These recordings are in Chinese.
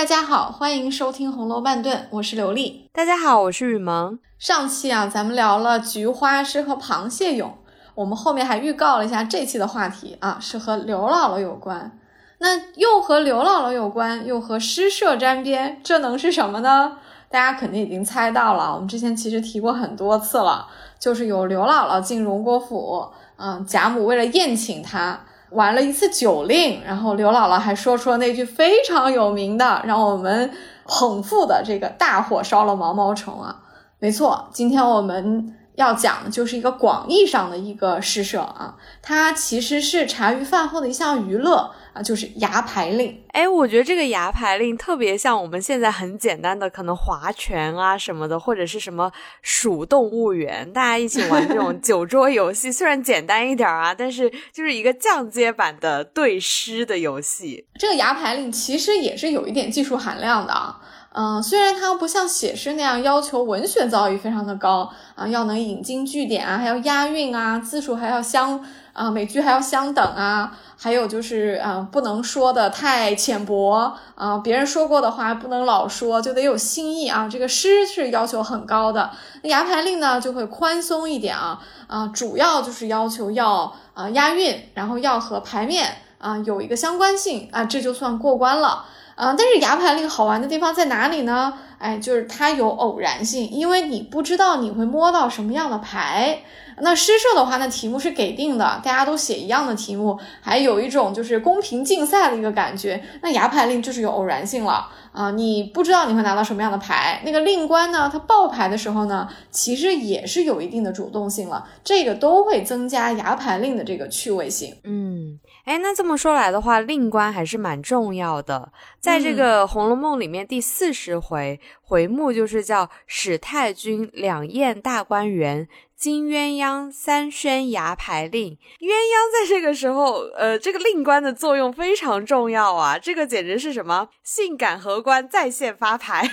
大家好，欢迎收听《红楼半顿》，我是刘丽。大家好，我是雨萌。上期啊，咱们聊了菊花是和螃蟹泳，我们后面还预告了一下这期的话题啊，是和刘姥姥有关。那又和刘姥姥有关，又和诗社沾边，这能是什么呢？大家肯定已经猜到了，我们之前其实提过很多次了，就是有刘姥姥进荣国府，嗯，贾母为了宴请她。玩了一次酒令，然后刘姥姥还说出了那句非常有名的，让我们捧腹的这个“大火烧了毛毛虫”啊，没错，今天我们。要讲的就是一个广义上的一个诗社啊，它其实是茶余饭后的一项娱乐啊，就是牙牌令。哎，我觉得这个牙牌令特别像我们现在很简单的可能划拳啊什么的，或者是什么数动物园，大家一起玩这种 酒桌游戏，虽然简单一点啊，但是就是一个降阶版的对诗的游戏。这个牙牌令其实也是有一点技术含量的啊。嗯，虽然它不像写诗那样要求文学造诣非常的高啊，要能引经据典啊，还要押韵啊，字数还要相啊，每句还要相等啊，还有就是啊，不能说的太浅薄啊，别人说过的话不能老说，就得有新意啊。这个诗是要求很高的，那牙牌令呢就会宽松一点啊啊，主要就是要求要啊押韵，然后要和牌面啊有一个相关性啊，这就算过关了。啊，但是牙牌令好玩的地方在哪里呢？哎，就是它有偶然性，因为你不知道你会摸到什么样的牌。那诗社的话，那题目是给定的，大家都写一样的题目，还有一种就是公平竞赛的一个感觉。那牙牌令就是有偶然性了啊，你不知道你会拿到什么样的牌。那个令官呢，他报牌的时候呢，其实也是有一定的主动性了，这个都会增加牙牌令的这个趣味性。嗯。哎，那这么说来的话，令官还是蛮重要的。在这个《红楼梦》里面，第四十回回目就是叫“史太君两宴大观园”。金鸳鸯三宣牙牌令，鸳鸯在这个时候，呃，这个令官的作用非常重要啊！这个简直是什么性感荷官在线发牌，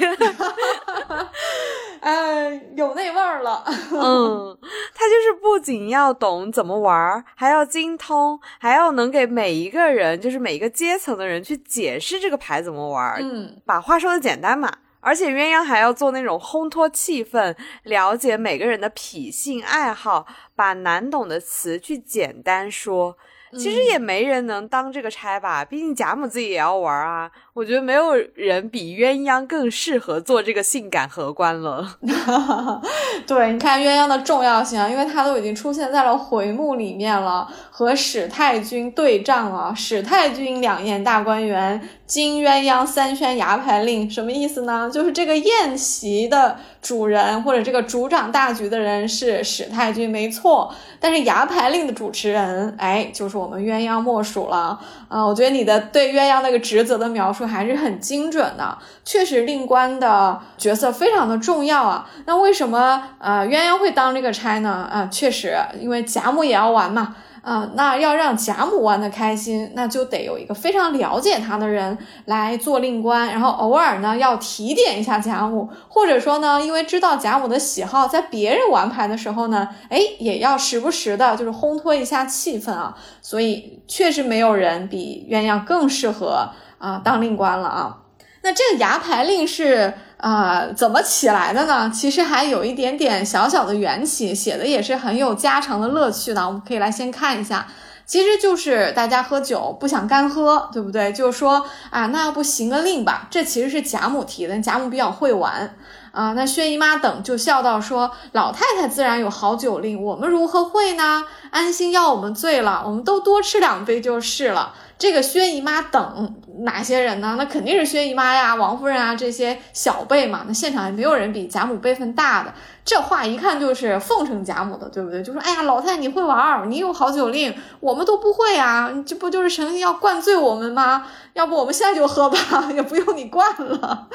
呃，有那味儿了。嗯，他就是不仅要懂怎么玩，还要精通，还要能给每一个人，就是每一个阶层的人去解释这个牌怎么玩。嗯，把话说的简单嘛。而且鸳鸯还要做那种烘托气氛，了解每个人的脾性爱好，把难懂的词去简单说。其实也没人能当这个差吧，毕竟贾母自己也要玩啊。我觉得没有人比鸳鸯更适合做这个性感荷官了。对，你看鸳鸯的重要性啊，因为它都已经出现在了回目里面了，和史太君对仗了。史太君两宴大观园，金鸳鸯三宣牙牌令，什么意思呢？就是这个宴席的主人或者这个主掌大局的人是史太君，没错。但是牙牌令的主持人，哎，就是我们鸳鸯莫属了啊。我觉得你的对鸳鸯那个职责的描述。还是很精准的，确实令官的角色非常的重要啊。那为什么呃鸳鸯会当这个差呢？啊，确实，因为贾母也要玩嘛。啊，那要让贾母玩的开心，那就得有一个非常了解他的人来做令官，然后偶尔呢要提点一下贾母，或者说呢，因为知道贾母的喜好，在别人玩牌的时候呢，哎，也要时不时的就是烘托一下气氛啊。所以确实没有人比鸳鸯更适合。啊，当令官了啊！那这个牙牌令是啊怎么起来的呢？其实还有一点点小小的缘起，写的也是很有家常的乐趣的。我们可以来先看一下，其实就是大家喝酒不想干喝，对不对？就是说啊，那要不行个令吧？这其实是贾母提的，贾母比较会玩啊。那薛姨妈等就笑道说：“老太太自然有好酒令，我们如何会呢？安心要我们醉了，我们都多吃两杯就是了。”这个薛姨妈等哪些人呢？那肯定是薛姨妈呀、王夫人啊这些小辈嘛。那现场也没有人比贾母辈分大的。这话一看就是奉承贾母的，对不对？就说：“哎呀，老太你会玩，你有好酒令，我们都不会啊！这不就是成心要灌醉我们吗？要不我们现在就喝吧，也不用你灌了。”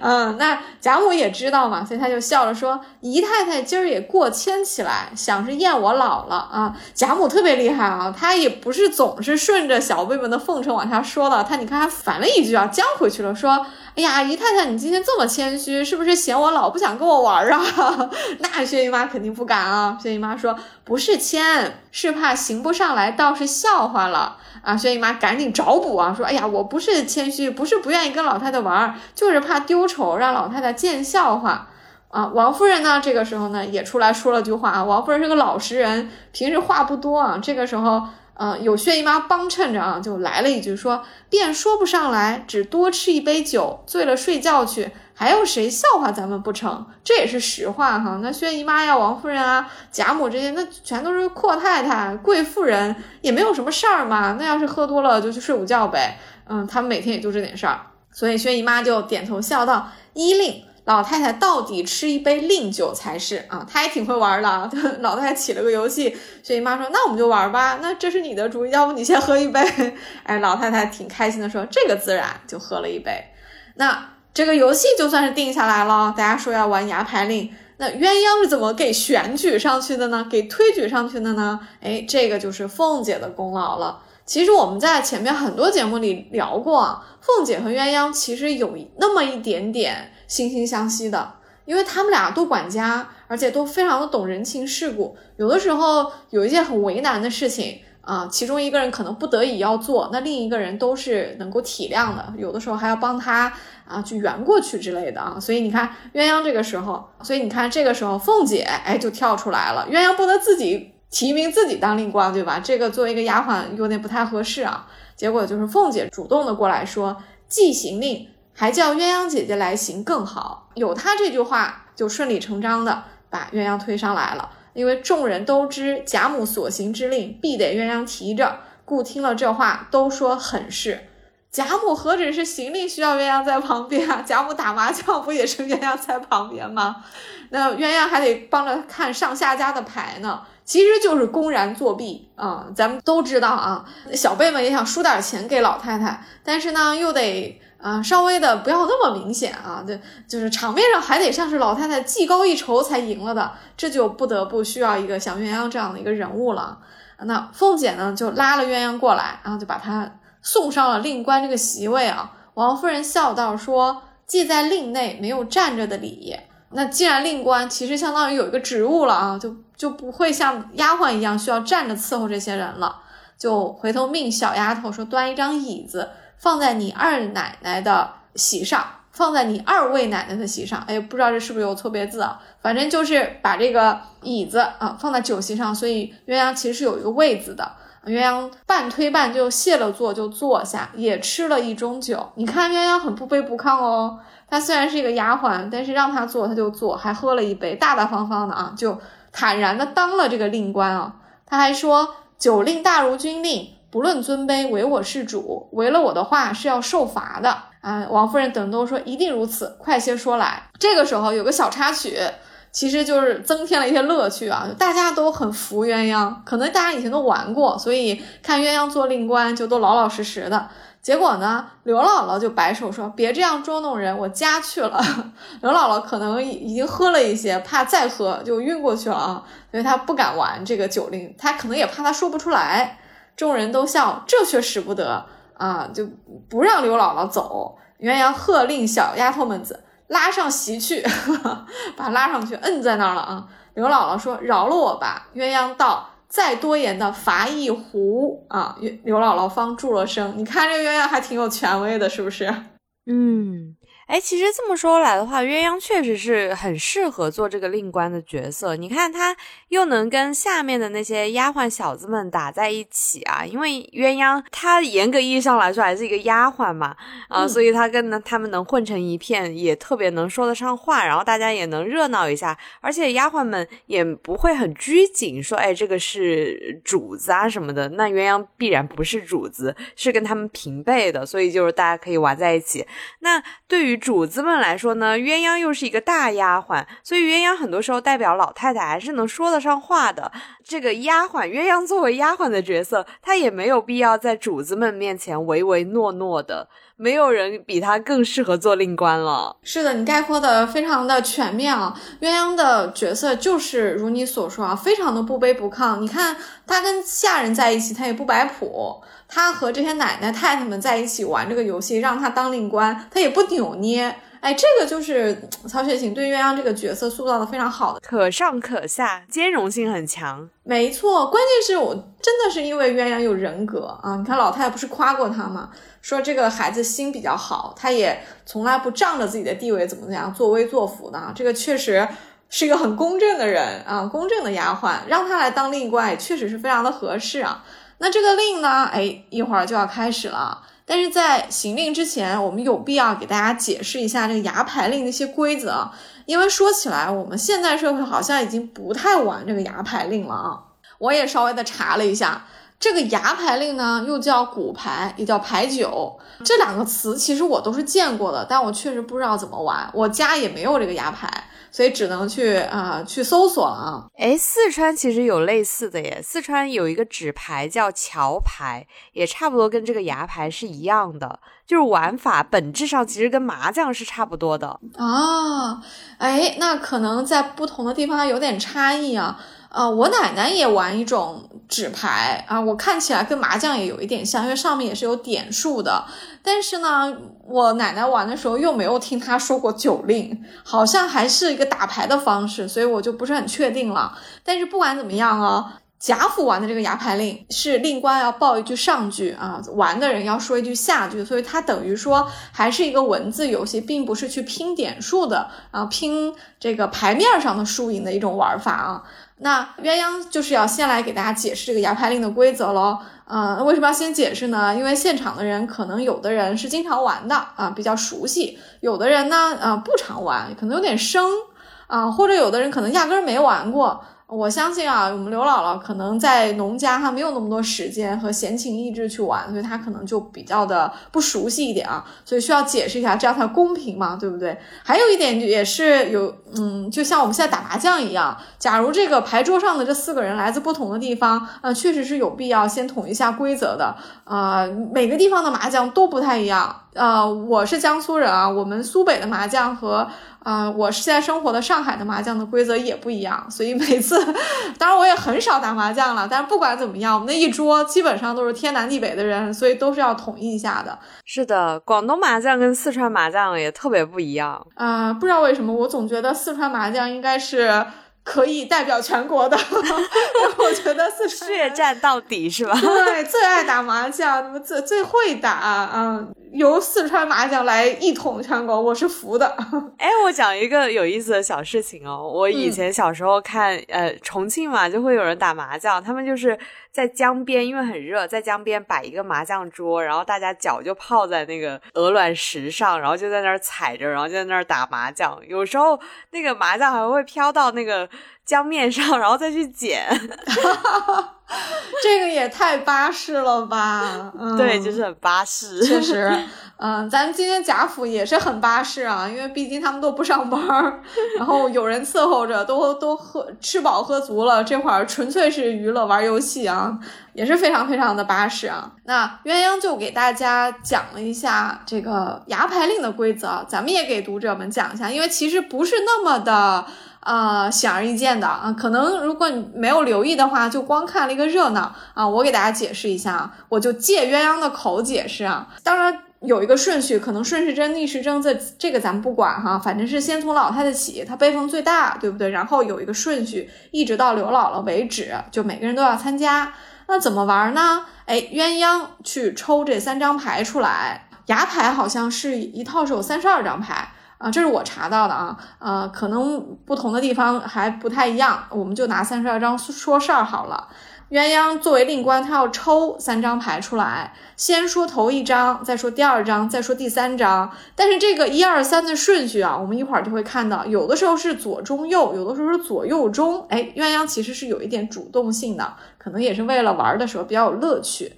嗯，那贾母也知道嘛，所以他就笑了说：“姨太太今儿也过谦起来，想是厌我老了啊。”贾母特别厉害啊，她也不是总是顺着小辈们。的奉承往下说了，她你看还反了一句啊，将回去了，说：“哎呀，姨太太，你今天这么谦虚，是不是嫌我老不想跟我玩啊？” 那薛姨妈肯定不敢啊。薛姨妈说：“不是谦，是怕行不上来，倒是笑话了。”啊，薛姨妈赶紧找补啊，说：“哎呀，我不是谦虚，不是不愿意跟老太太玩，就是怕丢丑，让老太太见笑话。”啊，王夫人呢，这个时候呢也出来说了句话啊。王夫人是个老实人，平时话不多啊。这个时候，嗯，有薛姨妈帮衬着啊，就来了一句说：“便说不上来，只多吃一杯酒，醉了睡觉去，还有谁笑话咱们不成？”这也是实话哈。那薛姨妈呀、王夫人啊、贾母这些，那全都是阔太太、贵妇人，也没有什么事儿嘛。那要是喝多了，就去睡午觉呗。嗯，他们每天也就这点事儿。所以薛姨妈就点头笑道：“依令。”老太太到底吃一杯令酒才是啊，她也挺会玩的。老太太起了个游戏，薛姨妈说：“那我们就玩吧。那这是你的主意，要不你先喝一杯？” 哎，老太太挺开心的说：“这个自然。”就喝了一杯。那这个游戏就算是定下来了。大家说要玩牙牌令，那鸳鸯是怎么给选举上去的呢？给推举上去的呢？哎，这个就是凤姐的功劳了。其实我们在前面很多节目里聊过，凤姐和鸳鸯其实有那么一点点。惺惺相惜的，因为他们俩都管家，而且都非常的懂人情世故。有的时候有一件很为难的事情啊，其中一个人可能不得已要做，那另一个人都是能够体谅的。有的时候还要帮他啊去圆过去之类的啊。所以你看鸳鸯这个时候，所以你看这个时候凤姐哎就跳出来了。鸳鸯不能自己提名自己当令官，对吧？这个作为一个丫鬟有点不太合适啊。结果就是凤姐主动的过来说，既行令。还叫鸳鸯姐姐来行更好，有她这句话就顺理成章的把鸳鸯推上来了。因为众人都知贾母所行之令必得鸳鸯提着，故听了这话都说很是。贾母何止是行令需要鸳鸯在旁边啊？贾母打麻将不也是鸳鸯在旁边吗？那鸳鸯还得帮着看上下家的牌呢，其实就是公然作弊啊！咱们都知道啊，小辈们也想输点钱给老太太，但是呢又得。啊，稍微的不要那么明显啊，对，就是场面上还得像是老太太技高一筹才赢了的，这就不得不需要一个像鸳鸯这样的一个人物了。那凤姐呢，就拉了鸳鸯过来，然后就把她送上了令官这个席位啊。王夫人笑道说：“既在令内，没有站着的礼。那既然令官其实相当于有一个职务了啊，就就不会像丫鬟一样需要站着伺候这些人了，就回头命小丫头说端一张椅子。”放在你二奶奶的席上，放在你二位奶奶的席上。哎，不知道这是不是有错别字啊？反正就是把这个椅子啊放在酒席上，所以鸳鸯其实是有一个位子的。鸳鸯半推半就卸了座，就坐下，也吃了一盅酒。你看鸳鸯很不卑不亢哦，她虽然是一个丫鬟，但是让她坐她就坐，还喝了一杯，大大方方的啊，就坦然的当了这个令官啊。他还说酒令大如军令。不论尊卑，唯我是主。违了我的话是要受罚的啊！王夫人等都说一定如此，快些说来。这个时候有个小插曲，其实就是增添了一些乐趣啊！大家都很服鸳鸯，可能大家以前都玩过，所以看鸳鸯做令官就都老老实实的。结果呢，刘姥姥就摆手说：“别这样捉弄人，我家去了。”刘姥姥可能已经喝了一些，怕再喝就晕过去了啊，所以她不敢玩这个酒令，她可能也怕她说不出来。众人都笑，这却使不得啊！就不让刘姥姥走。鸳鸯喝令小丫头们子拉上席去，把拉上去，摁在那儿了啊！刘姥姥说：“饶了我吧。”鸳鸯道：“再多言的罚一壶啊！”刘姥姥方住了声。你看这个鸳鸯还挺有权威的，是不是？嗯。哎，其实这么说来的话，鸳鸯确实是很适合做这个令官的角色。你看，他又能跟下面的那些丫鬟小子们打在一起啊。因为鸳鸯她严格意义上来说还是一个丫鬟嘛，啊，所以她跟呢他们能混成一片，也特别能说得上话，然后大家也能热闹一下。而且丫鬟们也不会很拘谨，说哎这个是主子啊什么的。那鸳鸯必然不是主子，是跟他们平辈的，所以就是大家可以玩在一起。那对于主子们来说呢，鸳鸯又是一个大丫鬟，所以鸳鸯很多时候代表老太太还是能说得上话的。这个丫鬟，鸳鸯作为丫鬟的角色，她也没有必要在主子们面前唯唯诺诺的。没有人比她更适合做令官了。是的，你概括的非常的全面啊。鸳鸯的角色就是如你所说啊，非常的不卑不亢。你看她跟下人在一起，她也不摆谱。他和这些奶奶太太们在一起玩这个游戏，让他当令官，他也不扭捏。哎，这个就是曹雪芹对鸳鸯这个角色塑造的非常好的，可上可下，兼容性很强。没错，关键是我真的是因为鸳鸯有人格啊！你看老太太不是夸过他吗？说这个孩子心比较好，他也从来不仗着自己的地位怎么怎么样作威作福的。这个确实是一个很公正的人啊，公正的丫鬟，让他来当令官也确实是非常的合适啊。那这个令呢？哎，一会儿就要开始了。但是在行令之前，我们有必要给大家解释一下这个牙牌令的一些规则，因为说起来，我们现在社会好像已经不太玩这个牙牌令了啊。我也稍微的查了一下，这个牙牌令呢，又叫骨牌，也叫牌九，这两个词其实我都是见过的，但我确实不知道怎么玩，我家也没有这个牙牌。所以只能去啊去搜索啊！哎，四川其实有类似的耶，四川有一个纸牌叫桥牌，也差不多跟这个牙牌是一样的，就是玩法本质上其实跟麻将是差不多的啊。哎，那可能在不同的地方有点差异啊。啊，我奶奶也玩一种纸牌啊，我看起来跟麻将也有一点像，因为上面也是有点数的。但是呢，我奶奶玩的时候又没有听她说过酒令，好像还是一个打牌的方式，所以我就不是很确定了。但是不管怎么样啊，贾府玩的这个牙牌令是令官要报一句上句啊，玩的人要说一句下句，所以它等于说还是一个文字游戏，并不是去拼点数的啊，拼这个牌面上的输赢的一种玩法啊。那鸳鸯就是要先来给大家解释这个牙牌令的规则喽。呃，为什么要先解释呢？因为现场的人可能有的人是经常玩的啊，比较熟悉；有的人呢，呃，不常玩，可能有点生啊，或者有的人可能压根儿没玩过。我相信啊，我们刘姥姥可能在农家哈没有那么多时间和闲情逸致去玩，所以她可能就比较的不熟悉一点啊，所以需要解释一下，这样才公平嘛，对不对？还有一点也是有，嗯，就像我们现在打麻将一样，假如这个牌桌上的这四个人来自不同的地方，呃，确实是有必要先统一下规则的啊，每个地方的麻将都不太一样。呃，我是江苏人啊，我们苏北的麻将和啊，我现在生活的上海的麻将的规则也不一样，所以每次，当然我也很少打麻将了，但是不管怎么样，我们那一桌基本上都是天南地北的人，所以都是要统一一下的。是的，广东麻将跟四川麻将也特别不一样啊，不知道为什么，我总觉得四川麻将应该是。可以代表全国的，我觉得四川血战到底是吧？对，最爱打麻将，那么最最会打，嗯，由四川麻将来一统全国，我是服的。哎，我讲一个有意思的小事情哦，我以前小时候看，呃，重庆嘛，就会有人打麻将，他们就是。在江边，因为很热，在江边摆一个麻将桌，然后大家脚就泡在那个鹅卵石上，然后就在那儿踩着，然后就在那儿打麻将。有时候那个麻将还会飘到那个江面上，然后再去捡。这个也太巴适了吧！对，就是很巴适，确实。嗯，咱今天贾府也是很巴适啊，因为毕竟他们都不上班儿，然后有人伺候着，都都喝吃饱喝足了，这会儿纯粹是娱乐玩游戏啊，也是非常非常的巴适啊。那鸳鸯就给大家讲了一下这个牙牌令的规则，咱们也给读者们讲一下，因为其实不是那么的啊显而易见的啊，可能如果你没有留意的话，就光看了一个热闹啊。我给大家解释一下，我就借鸳鸯的口解释啊，当然。有一个顺序，可能顺时针、逆时针，这这个咱们不管哈，反正是先从老太太起，她辈分最大，对不对？然后有一个顺序，一直到刘姥姥为止，就每个人都要参加。那怎么玩呢？哎，鸳鸯去抽这三张牌出来，牙牌好像是一套是有三十二张牌啊，这是我查到的啊，呃，可能不同的地方还不太一样，我们就拿三十二张说事儿好了。鸳鸯作为令官，他要抽三张牌出来，先说头一张，再说第二张，再说第三张。但是这个一二三的顺序啊，我们一会儿就会看到，有的时候是左中右，有的时候是左右中。哎，鸳鸯其实是有一点主动性的，可能也是为了玩的时候比较有乐趣。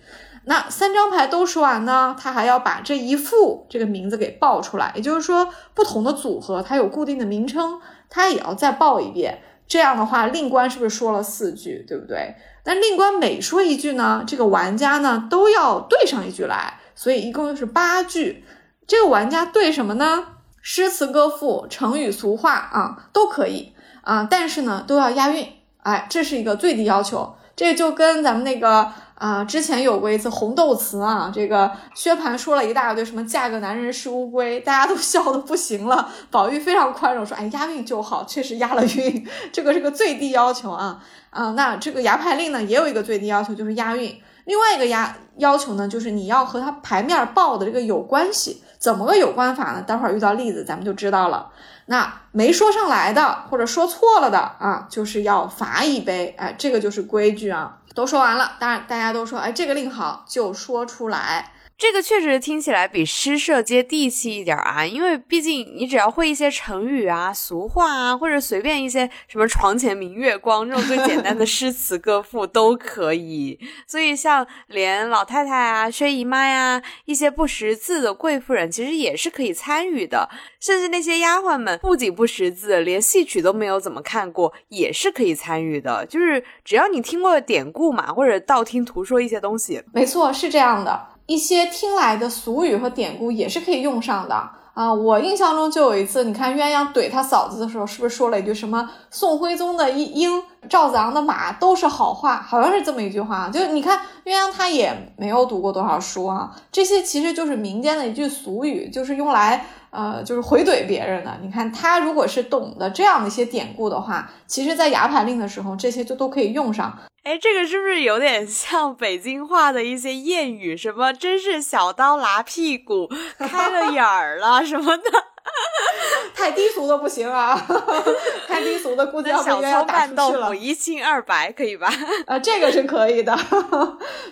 那三张牌都说完呢，他还要把这一副这个名字给报出来，也就是说，不同的组合它有固定的名称，他也要再报一遍。这样的话，令官是不是说了四句，对不对？但令官每说一句呢，这个玩家呢都要对上一句来，所以一共是八句。这个玩家对什么呢？诗词歌赋、成语俗话啊都可以啊，但是呢都要押韵。哎，这是一个最低要求。这就跟咱们那个啊，之前有过一次红豆词啊，这个薛蟠说了一大堆什么嫁个男人是乌龟，大家都 笑的不行了。宝玉非常宽容说，哎，押韵就好，确实押了韵，这个是个最低要求啊啊。那这个牙牌令呢，也有一个最低要求，就是押韵。另外一个押要求呢，就是你要和它牌面报的这个有关系，怎么个有关法呢？待会儿遇到例子咱们就知道了。那没说上来的或者说错了的啊，就是要罚一杯。哎，这个就是规矩啊。都说完了，当然大家都说，哎，这个令好，就说出来。这个确实听起来比诗社接地气一点啊，因为毕竟你只要会一些成语啊、俗话啊，或者随便一些什么“床前明月光”这种最简单的 诗词歌赋都可以。所以像连老太太啊、薛姨妈呀、一些不识字的贵妇人，其实也是可以参与的。甚至那些丫鬟们不仅不识字，连戏曲都没有怎么看过，也是可以参与的。就是只要你听过典故嘛，或者道听途说一些东西，没错，是这样的。一些听来的俗语和典故也是可以用上的啊！我印象中就有一次，你看鸳鸯怼他嫂子的时候，是不是说了一句什么“宋徽宗的鹰，赵子昂的马都是好话”？好像是这么一句话。就你看鸳鸯他也没有读过多少书啊，这些其实就是民间的一句俗语，就是用来。呃，就是回怼别人的。你看他如果是懂得这样的一些典故的话，其实，在牙牌令的时候，这些就都可以用上。哎，这个是不是有点像北京话的一些谚语？什么真是小刀拉屁股，开了眼儿了什么的。太低俗的不行啊！太低俗的估计要被鸳鸯打出去了。一清二白可以吧？啊，这个是可以的。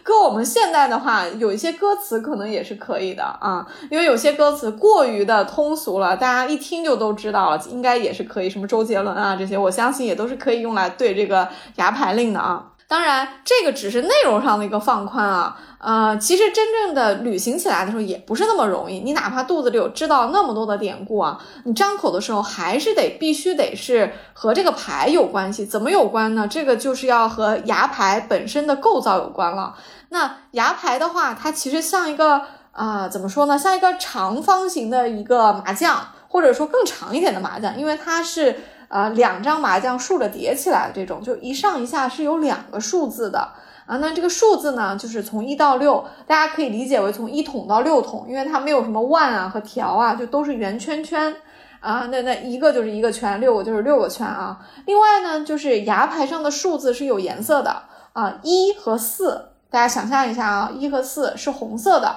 搁我们现代的话，有一些歌词可能也是可以的啊，因为有些歌词过于的通俗了，大家一听就都知道了，应该也是可以。什么周杰伦啊这些，我相信也都是可以用来对这个牙牌令的啊。当然，这个只是内容上的一个放宽啊，呃，其实真正的履行起来的时候也不是那么容易。你哪怕肚子里有知道那么多的典故啊，你张口的时候还是得必须得是和这个牌有关系。怎么有关呢？这个就是要和牙牌本身的构造有关了。那牙牌的话，它其实像一个啊，怎么说呢？像一个长方形的一个麻将，或者说更长一点的麻将，因为它是。啊，两张麻将竖着叠起来这种，就一上一下是有两个数字的啊。那这个数字呢，就是从一到六，大家可以理解为从一筒到六筒，因为它没有什么万啊和条啊，就都是圆圈圈啊。那那一个就是一个圈，六个就是六个圈啊。另外呢，就是牙牌上的数字是有颜色的啊，一和四，大家想象一下啊，一和四是红色的，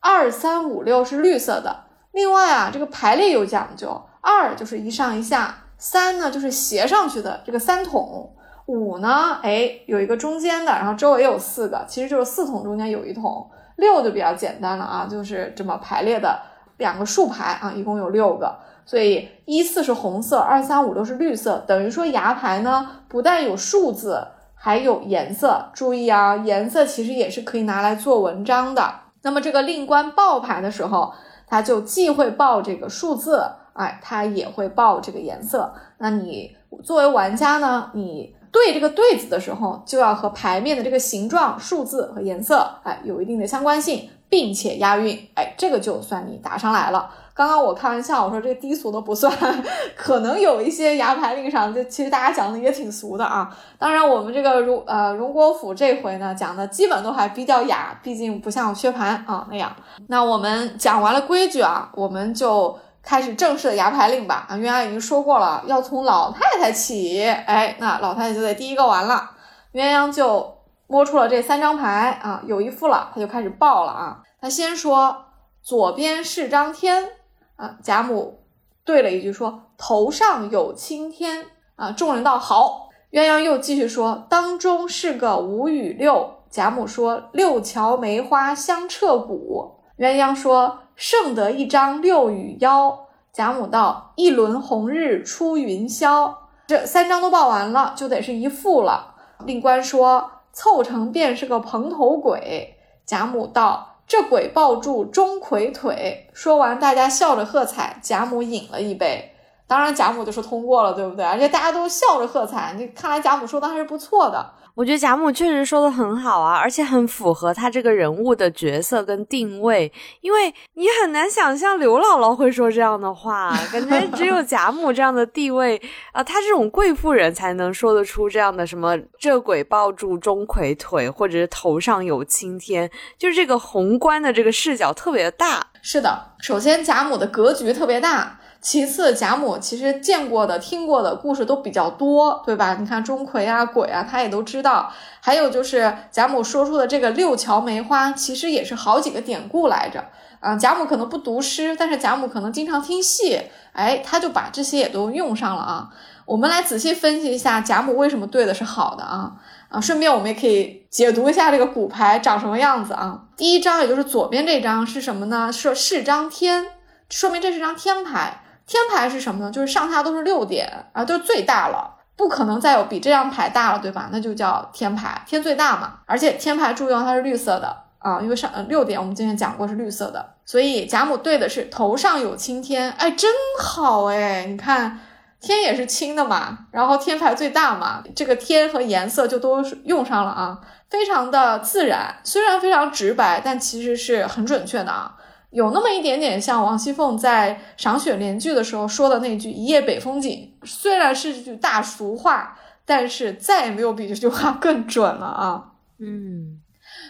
二三五六是绿色的。另外啊，这个排列有讲究，二就是一上一下。三呢，就是斜上去的这个三筒；五呢，哎，有一个中间的，然后周围有四个，其实就是四筒中间有一筒。六就比较简单了啊，就是这么排列的两个竖排啊，一共有六个。所以一四是红色，二三五六是绿色，等于说牙牌呢不但有数字，还有颜色。注意啊，颜色其实也是可以拿来做文章的。那么这个令官报牌的时候，他就既会报这个数字。哎，它也会报这个颜色。那你作为玩家呢？你对这个对子的时候，就要和牌面的这个形状、数字和颜色，哎，有一定的相关性，并且押韵。哎，这个就算你答上来了。刚刚我开玩笑，我说这个低俗的不算，可能有一些牙牌令上，就其实大家讲的也挺俗的啊。当然，我们这个荣呃荣国府这回呢，讲的基本都还比较雅，毕竟不像薛蟠啊那样。那我们讲完了规矩啊，我们就。开始正式的牙牌令吧啊，鸳鸯已经说过了，要从老太太起，哎，那老太太就得第一个完了。鸳鸯就摸出了这三张牌啊，有一副了，他就开始报了啊。他先说左边是张天啊，贾母对了一句说头上有青天啊，众人道好。鸳鸯又继续说当中是个五与六，贾母说六桥梅花香彻骨。鸳鸯说。胜得一张六与幺，贾母道：“一轮红日出云霄。”这三张都报完了，就得是一副了。令官说：“凑成便是个蓬头鬼。”贾母道：“这鬼抱住钟馗腿。”说完，大家笑着喝彩。贾母饮了一杯。当然贾母就是通过了，对不对？而且大家都笑着喝彩，你看来贾母说的还是不错的。我觉得贾母确实说的很好啊，而且很符合她这个人物的角色跟定位，因为你很难想象刘姥姥会说这样的话，感觉只有贾母这样的地位啊，她这种贵妇人才能说得出这样的什么“这鬼抱住钟馗腿”或者是“头上有青天”，就是这个宏观的这个视角特别大。是的，首先贾母的格局特别大。其次，贾母其实见过的、听过的故事都比较多，对吧？你看钟馗啊、鬼啊，他也都知道。还有就是贾母说出的这个六桥梅花，其实也是好几个典故来着。啊，贾母可能不读诗，但是贾母可能经常听戏，哎，他就把这些也都用上了啊。我们来仔细分析一下贾母为什么对的是好的啊啊，顺便我们也可以解读一下这个骨牌长什么样子啊。第一张，也就是左边这张是什么呢？是是张天，说明这是张天牌。天牌是什么呢？就是上下都是六点啊，都是最大了，不可能再有比这张牌大了，对吧？那就叫天牌，天最大嘛。而且天牌注意它是绿色的啊，因为上六点我们之前讲过是绿色的，所以贾母对的是头上有青天，哎，真好哎！你看天也是青的嘛，然后天牌最大嘛，这个天和颜色就都用上了啊，非常的自然，虽然非常直白，但其实是很准确的啊。有那么一点点像王熙凤在赏雪联句的时候说的那句“一夜北风紧”，虽然是句大俗话，但是再也没有比这句话更准了啊！嗯，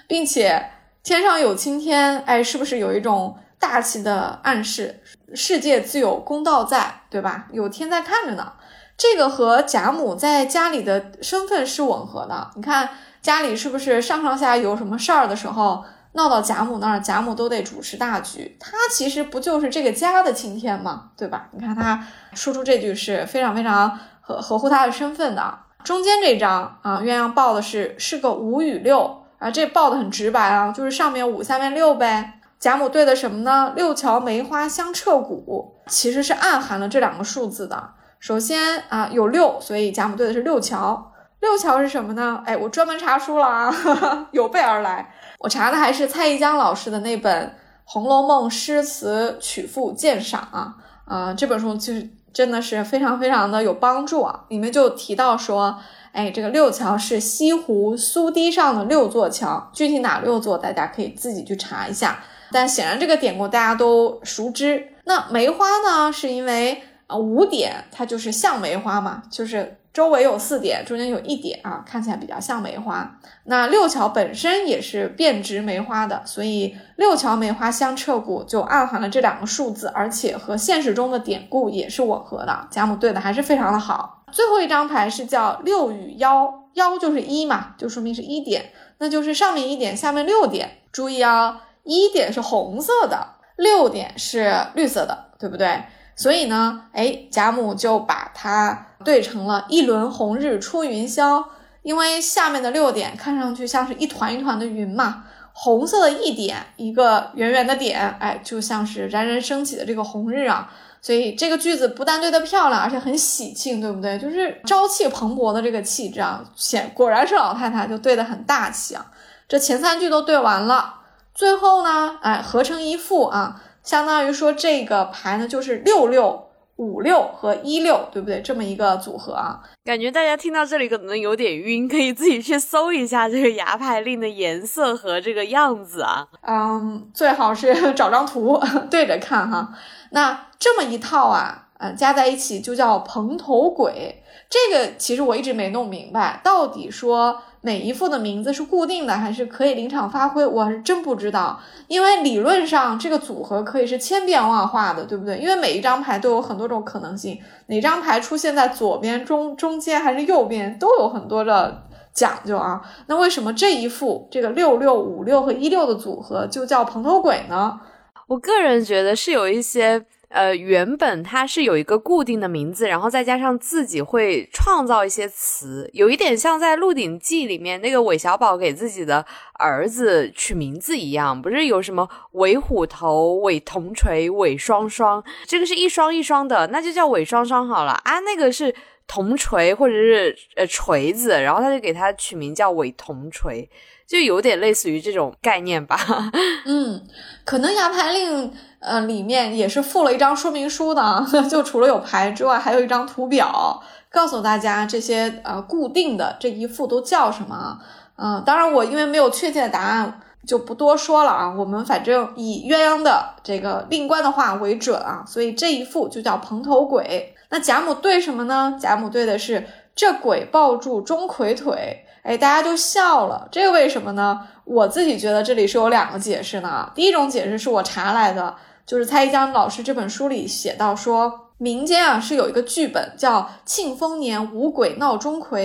并且天上有青天，哎，是不是有一种大气的暗示？世界自有公道在，对吧？有天在看着呢。这个和贾母在家里的身份是吻合的。你看家里是不是上上下有什么事儿的时候？闹到贾母那儿，贾母都得主持大局。她其实不就是这个家的青天吗？对吧？你看她说出这句是非常非常合合乎她的身份的。中间这张啊，鸳鸯报的是是个五与六啊，这报的很直白啊，就是上面五下面六呗。贾母对的什么呢？六桥梅花香彻骨，其实是暗含了这两个数字的。首先啊，有六，所以贾母对的是六桥。六桥是什么呢？哎，我专门查书了啊，有备而来。我查的还是蔡一江老师的那本《红楼梦诗词曲赋鉴赏》啊，啊，这本书就是真的是非常非常的有帮助啊。里面就提到说，哎，这个六桥是西湖苏堤上的六座桥，具体哪六座大家可以自己去查一下。但显然这个典故大家都熟知。那梅花呢，是因为啊五点它就是像梅花嘛，就是。周围有四点，中间有一点啊，看起来比较像梅花。那六桥本身也是变植梅花的，所以六桥梅花香彻骨就暗含了这两个数字，而且和现实中的典故也是吻合的。贾母对的还是非常的好。最后一张牌是叫六与幺，幺就是一嘛，就说明是一点，那就是上面一点，下面六点。注意啊，一点是红色的，六点是绿色的，对不对？所以呢，哎，贾母就把它。对成了一轮红日出云霄，因为下面的六点看上去像是一团一团的云嘛，红色的一点一个圆圆的点，哎，就像是冉冉升起的这个红日啊。所以这个句子不但对的漂亮，而且很喜庆，对不对？就是朝气蓬勃的这个气质啊，显果然是老太太，就对的很大气啊。这前三句都对完了，最后呢，哎，合成一副啊，相当于说这个牌呢就是六六。五六和一六，对不对？这么一个组合啊，感觉大家听到这里可能有点晕，可以自己去搜一下这个牙牌令的颜色和这个样子啊。嗯，最好是 找张图对着看哈。那这么一套啊，嗯，加在一起就叫蓬头鬼。这个其实我一直没弄明白，到底说。每一副的名字是固定的，还是可以临场发挥？我是真不知道，因为理论上这个组合可以是千变万化的，对不对？因为每一张牌都有很多种可能性，哪张牌出现在左边、中中间还是右边，都有很多的讲究啊。那为什么这一副这个六六五六和一六的组合就叫蓬头鬼呢？我个人觉得是有一些。呃，原本它是有一个固定的名字，然后再加上自己会创造一些词，有一点像在《鹿鼎记》里面那个韦小宝给自己的儿子取名字一样，不是有什么韦虎头、韦铜锤、韦双双，这个是一双一双的，那就叫韦双双好了啊。那个是铜锤或者是呃锤子，然后他就给他取名叫韦铜锤。就有点类似于这种概念吧，嗯，可能牙牌令呃，里面也是附了一张说明书的，就除了有牌之外，还有一张图表，告诉大家这些呃固定的这一副都叫什么。嗯，当然我因为没有确切的答案，就不多说了啊。我们反正以鸳鸯的这个令官的话为准啊，所以这一副就叫蓬头鬼。那贾母对什么呢？贾母对的是这鬼抱住钟馗腿，哎，大家就笑了。这个为什么呢？我自己觉得这里是有两个解释的。第一种解释是我查来的，就是蔡一江老师这本书里写到说，民间啊是有一个剧本叫《庆丰年五鬼闹钟馗》。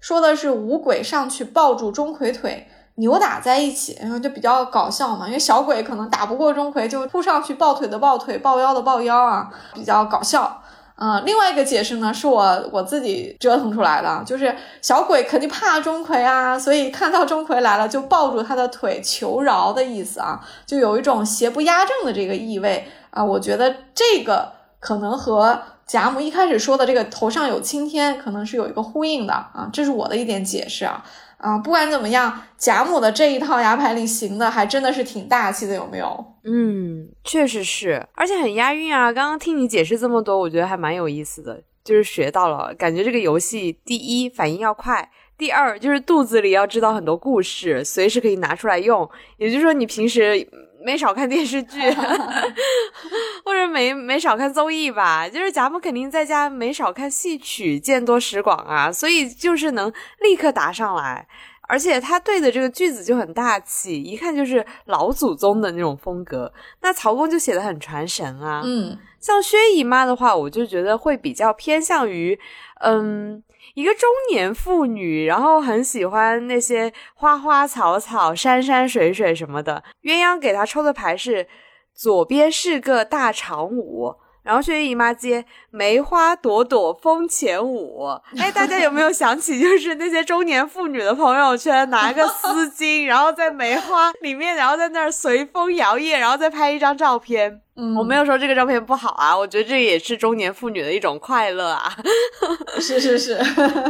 说的是五鬼上去抱住钟馗腿，扭打在一起，然后就比较搞笑嘛。因为小鬼可能打不过钟馗，就扑上去抱腿的抱腿，抱腰的抱腰啊，比较搞笑。嗯，另外一个解释呢，是我我自己折腾出来的，就是小鬼肯定怕钟馗啊，所以看到钟馗来了就抱住他的腿求饶的意思啊，就有一种邪不压正的这个意味啊。我觉得这个可能和。贾母一开始说的这个头上有青天，可能是有一个呼应的啊，这是我的一点解释啊啊，不管怎么样，贾母的这一套牙牌里行的还真的是挺大气的，有没有？嗯，确实是，而且很押韵啊。刚刚听你解释这么多，我觉得还蛮有意思的，就是学到了，感觉这个游戏第一反应要快，第二就是肚子里要知道很多故事，随时可以拿出来用。也就是说，你平时。没少看电视剧，或者没没少看综艺吧？就是咱们肯定在家没少看戏曲，见多识广啊，所以就是能立刻答上来。而且他对的这个句子就很大气，一看就是老祖宗的那种风格。那曹公就写的很传神啊。嗯，像薛姨妈的话，我就觉得会比较偏向于，嗯。一个中年妇女，然后很喜欢那些花花草草、山山水水什么的。鸳鸯给她抽的牌是左边是个大长舞，然后薛姨妈接梅花朵朵风前舞。哎，大家有没有想起，就是那些中年妇女的朋友圈，拿个丝巾，然后在梅花里面，然后在那儿随风摇曳，然后再拍一张照片。嗯，我没有说这个照片不好啊，我觉得这也是中年妇女的一种快乐啊。是 是是，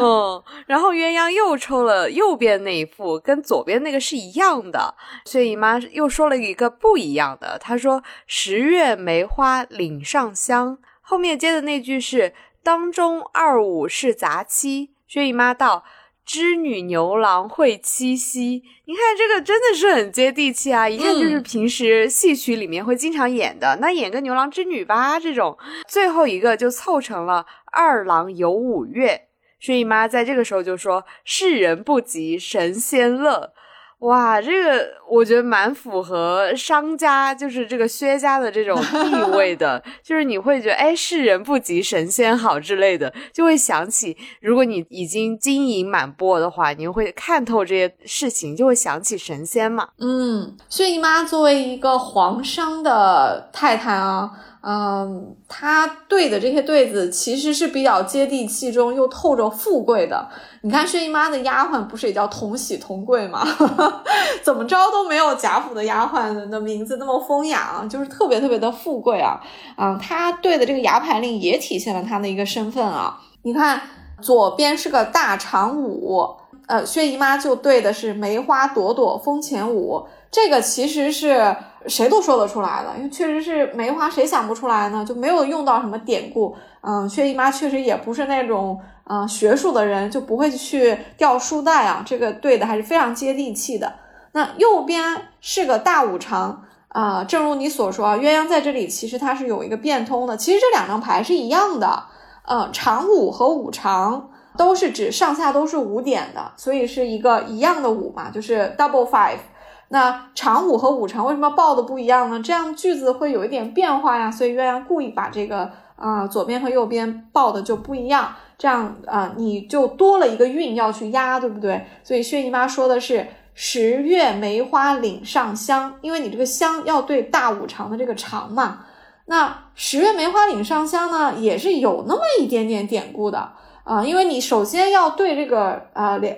嗯，然后鸳鸯又抽了右边那一副，跟左边那个是一样的。薛姨妈又说了一个不一样的，她说十月梅花岭上香，后面接的那句是当中二五是杂七。薛姨妈道。织女牛郎会七夕，你看这个真的是很接地气啊！一看就是平时戏曲里面会经常演的，那演个牛郎织女吧这种。最后一个就凑成了二郎游五岳。薛姨妈在这个时候就说：“世人不及神仙乐。”哇，这个我觉得蛮符合商家，就是这个薛家的这种地 位的，就是你会觉得，哎，世人不及神仙好之类的，就会想起，如果你已经经营满钵的话，你会看透这些事情，就会想起神仙嘛。嗯，薛姨妈作为一个皇商的太太啊。嗯，他对的这些对子其实是比较接地气中又透着富贵的。你看薛姨妈的丫鬟不是也叫同喜同贵吗？怎么着都没有贾府的丫鬟的名字那么风雅，就是特别特别的富贵啊。啊，他对的这个牙牌令也体现了他的一个身份啊。你看左边是个大长五，呃，薛姨妈就对的是梅花朵朵风前舞，这个其实是。谁都说得出来的，因为确实是梅花，谁想不出来呢？就没有用到什么典故。嗯，薛姨妈确实也不是那种嗯学术的人，就不会去掉书袋啊。这个对的还是非常接地气的。那右边是个大五常啊，正如你所说啊，鸳鸯在这里其实它是有一个变通的。其实这两张牌是一样的，嗯，长五和五常都是指上下都是五点的，所以是一个一样的五嘛，就是 double five。那长五和五常为什么报的不一样呢？这样句子会有一点变化呀，所以鸳鸯故意把这个啊左边和右边报的就不一样，这样啊你就多了一个韵要去押，对不对？所以薛姨妈说的是十月梅花岭上香，因为你这个香要对大五常的这个长嘛。那十月梅花岭上香呢，也是有那么一点点典故的啊，因为你首先要对这个啊两。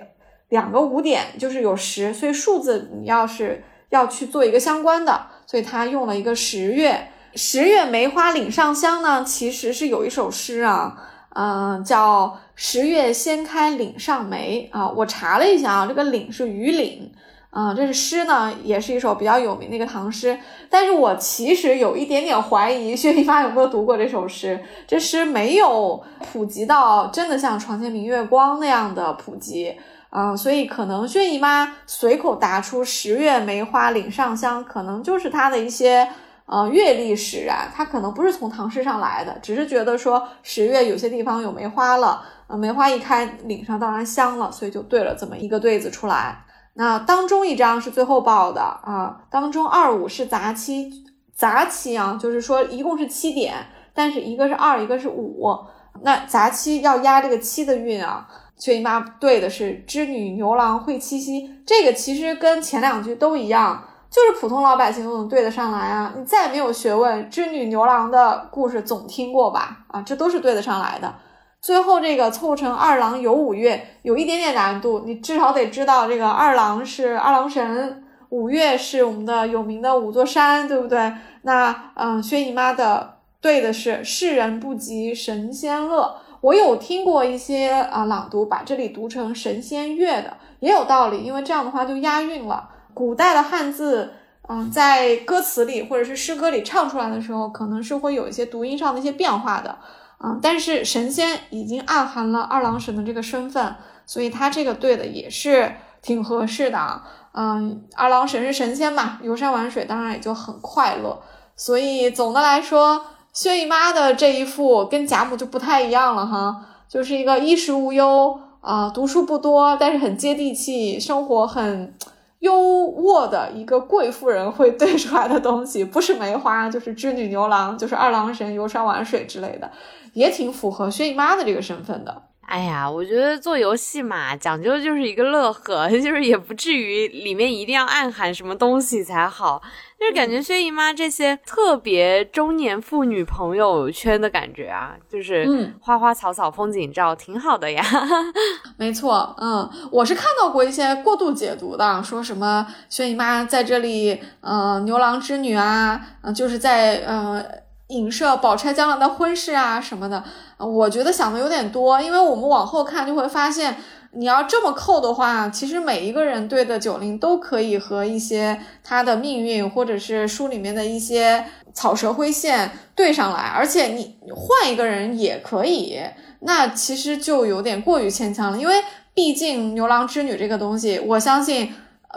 两个五点就是有十，所以数字你要是要去做一个相关的，所以他用了一个十月。十月梅花岭上香呢，其实是有一首诗啊，嗯，叫十月先开岭上梅啊。我查了一下啊，这个岭是鱼岭啊，这是诗呢，也是一首比较有名的一个唐诗。但是我其实有一点点怀疑薛姨妈有没有读过这首诗。这诗没有普及到真的像“床前明月光”那样的普及啊，所以可能薛姨妈随口答出“十月梅花岭上香”，可能就是她的一些呃阅历使然。她可能不是从唐诗上来的，只是觉得说十月有些地方有梅花了，呃，梅花一开，岭上当然香了，所以就对了这么一个对子出来。那当中一张是最后报的啊，当中二五是杂七，杂七啊，就是说一共是七点，但是一个是二，一个是五，那杂七要押这个七的韵啊。薛姨妈对的是织女牛郎会七夕，这个其实跟前两句都一样，就是普通老百姓都能对得上来啊。你再没有学问，织女牛郎的故事总听过吧？啊，这都是对得上来的。最后这个凑成二郎游五岳有一点点难度，你至少得知道这个二郎是二郎神，五岳是我们的有名的五座山，对不对？那嗯，薛姨妈的对的是世人不及神仙乐。我有听过一些啊朗读把这里读成神仙乐的，也有道理，因为这样的话就押韵了。古代的汉字，嗯，在歌词里或者是诗歌里唱出来的时候，可能是会有一些读音上的一些变化的。啊，但是神仙已经暗含了二郎神的这个身份，所以他这个对的也是挺合适的啊。嗯，二郎神是神仙嘛，游山玩水当然也就很快乐。所以总的来说，薛姨妈的这一副跟贾母就不太一样了哈，就是一个衣食无忧啊，读书不多，但是很接地气，生活很。优渥的一个贵妇人会对出来的东西，不是梅花，就是织女牛郎，就是二郎神游山玩水之类的，也挺符合薛姨妈的这个身份的。哎呀，我觉得做游戏嘛，讲究就是一个乐呵，就是也不至于里面一定要暗含什么东西才好。就是感觉薛姨妈这些特别中年妇女朋友圈的感觉啊，就是花花草草风景照，挺好的呀。没错，嗯，我是看到过一些过度解读的，说什么薛姨妈在这里，呃，牛郎织女啊，嗯，就是在呃影射宝钗将来的婚事啊什么的。我觉得想的有点多，因为我们往后看就会发现。你要这么扣的话，其实每一个人对的九令都可以和一些他的命运，或者是书里面的一些草蛇灰线对上来，而且你换一个人也可以，那其实就有点过于牵强了。因为毕竟牛郎织女这个东西，我相信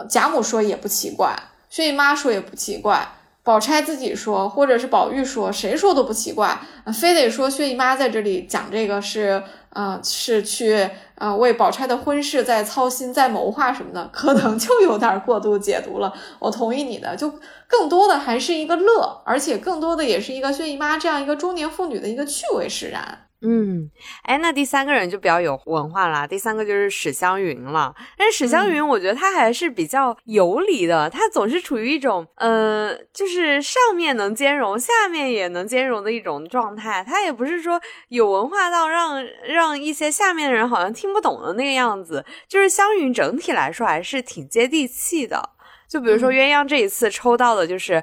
贾母说也不奇怪，薛姨妈说也不奇怪，宝钗自己说，或者是宝玉说，谁说都不奇怪，非得说薛姨妈在这里讲这个是。呃，是去呃为宝钗的婚事在操心、在谋划什么的，可能就有点过度解读了。我同意你的，就更多的还是一个乐，而且更多的也是一个薛姨妈这样一个中年妇女的一个趣味使然。嗯，哎，那第三个人就比较有文化啦。第三个就是史湘云了。但是史湘云，我觉得她还是比较游离的。她总是处于一种，呃，就是上面能兼容，下面也能兼容的一种状态。她也不是说有文化到让让一些下面的人好像听不懂的那个样子。就是湘云整体来说还是挺接地气的。就比如说鸳鸯这一次抽到的就是。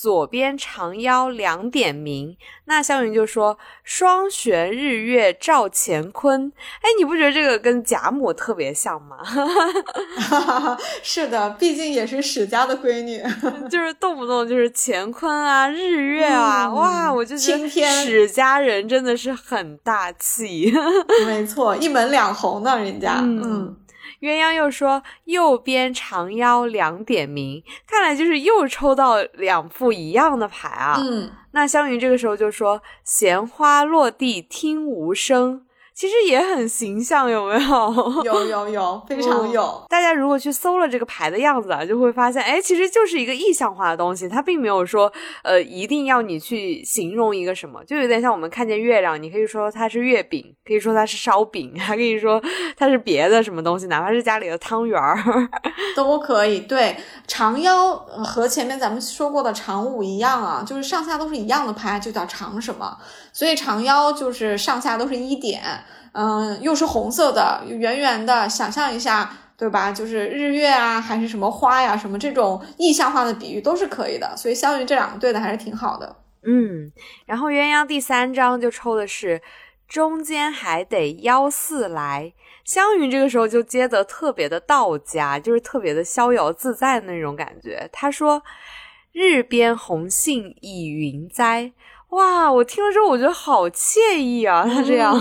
左边长腰两点明，那湘云就说双悬日月照乾坤。哎，你不觉得这个跟贾母特别像吗？是的，毕竟也是史家的闺女，就是动不动就是乾坤啊、日月啊，哇，我就觉得史家人真的是很大气。没错，一门两红呢，人家，嗯。鸳鸯又说：“右边长腰两点明，看来就是又抽到两副一样的牌啊。”嗯，那湘云这个时候就说：“闲花落地听无声。”其实也很形象，有没有？有有有，非常有。大家如果去搜了这个牌的样子啊，就会发现，哎，其实就是一个意象化的东西，它并没有说，呃，一定要你去形容一个什么，就有点像我们看见月亮，你可以说它是月饼，可以说它是烧饼，还可以说它是别的什么东西，哪怕是家里的汤圆儿，都可以。对，长腰和前面咱们说过的长五一样啊，就是上下都是一样的牌，就叫长什么。所以长腰就是上下都是一点，嗯，又是红色的，圆圆的，想象一下，对吧？就是日月啊，还是什么花呀，什么这种意象化的比喻都是可以的。所以湘云这两个对的还是挺好的。嗯，然后鸳鸯第三张就抽的是中间还得幺四来。湘云这个时候就接的特别的道家，就是特别的逍遥自在的那种感觉。他说：“日边红杏倚云栽。”哇，我听了之后我觉得好惬意啊！他这样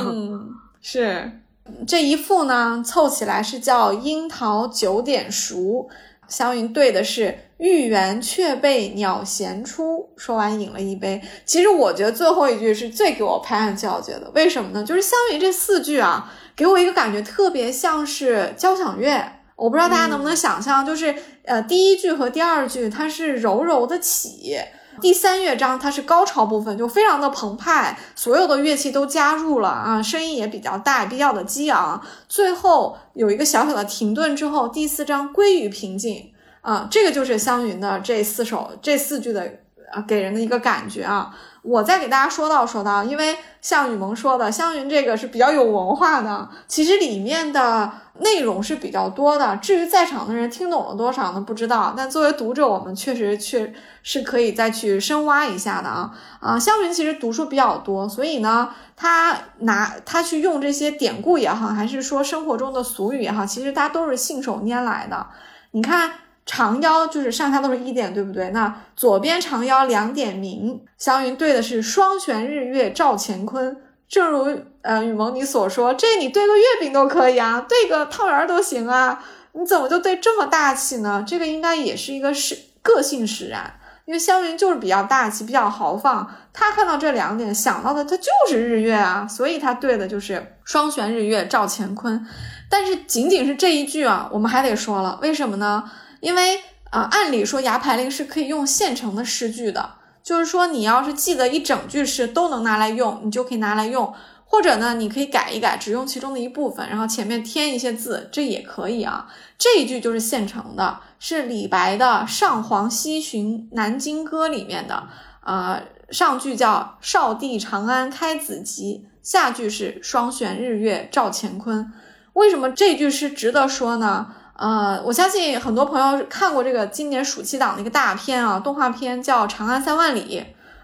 是这一副呢，凑起来是叫樱桃九点熟。湘云对的是“玉园却被鸟衔出”。说完饮了一杯。其实我觉得最后一句是最给我拍案叫绝的。为什么呢？就是湘云这四句啊。给我一个感觉，特别像是交响乐。我不知道大家能不能想象，就是呃，第一句和第二句它是柔柔的起，第三乐章它是高潮部分，就非常的澎湃，所有的乐器都加入了啊，声音也比较大，比较的激昂。最后有一个小小的停顿之后，第四章归于平静啊，这个就是湘云的这四首这四句的啊，给人的一个感觉啊。我再给大家说道说道，因为像雨萌说的，湘云这个是比较有文化的，其实里面的内容是比较多的。至于在场的人听懂了多少呢？不知道。但作为读者，我们确实确是可以再去深挖一下的啊啊！湘云其实读书比较多，所以呢，他拿他去用这些典故也好，还是说生活中的俗语也好，其实大家都是信手拈来的。你看。长腰就是上下都是一点，对不对？那左边长腰两点明，湘云对的是双悬日月照乾坤。正如呃雨萌你所说，这你对个月饼都可以啊，对个汤圆都行啊，你怎么就对这么大气呢？这个应该也是一个是个性使然，因为湘云就是比较大气，比较豪放。他看到这两点想到的，他就是日月啊，所以他对的就是双悬日月照乾坤。但是仅仅是这一句啊，我们还得说了，为什么呢？因为啊，按理说牙牌令是可以用现成的诗句的，就是说你要是记得一整句诗都能拿来用，你就可以拿来用，或者呢，你可以改一改，只用其中的一部分，然后前面添一些字，这也可以啊。这一句就是现成的，是李白的《上皇西巡南京歌》里面的，呃，上句叫“少帝长安开子集”，下句是“双悬日月照乾坤”。为什么这句诗值得说呢？呃，我相信很多朋友看过这个今年暑期档的一个大片啊，动画片叫《长安三万里》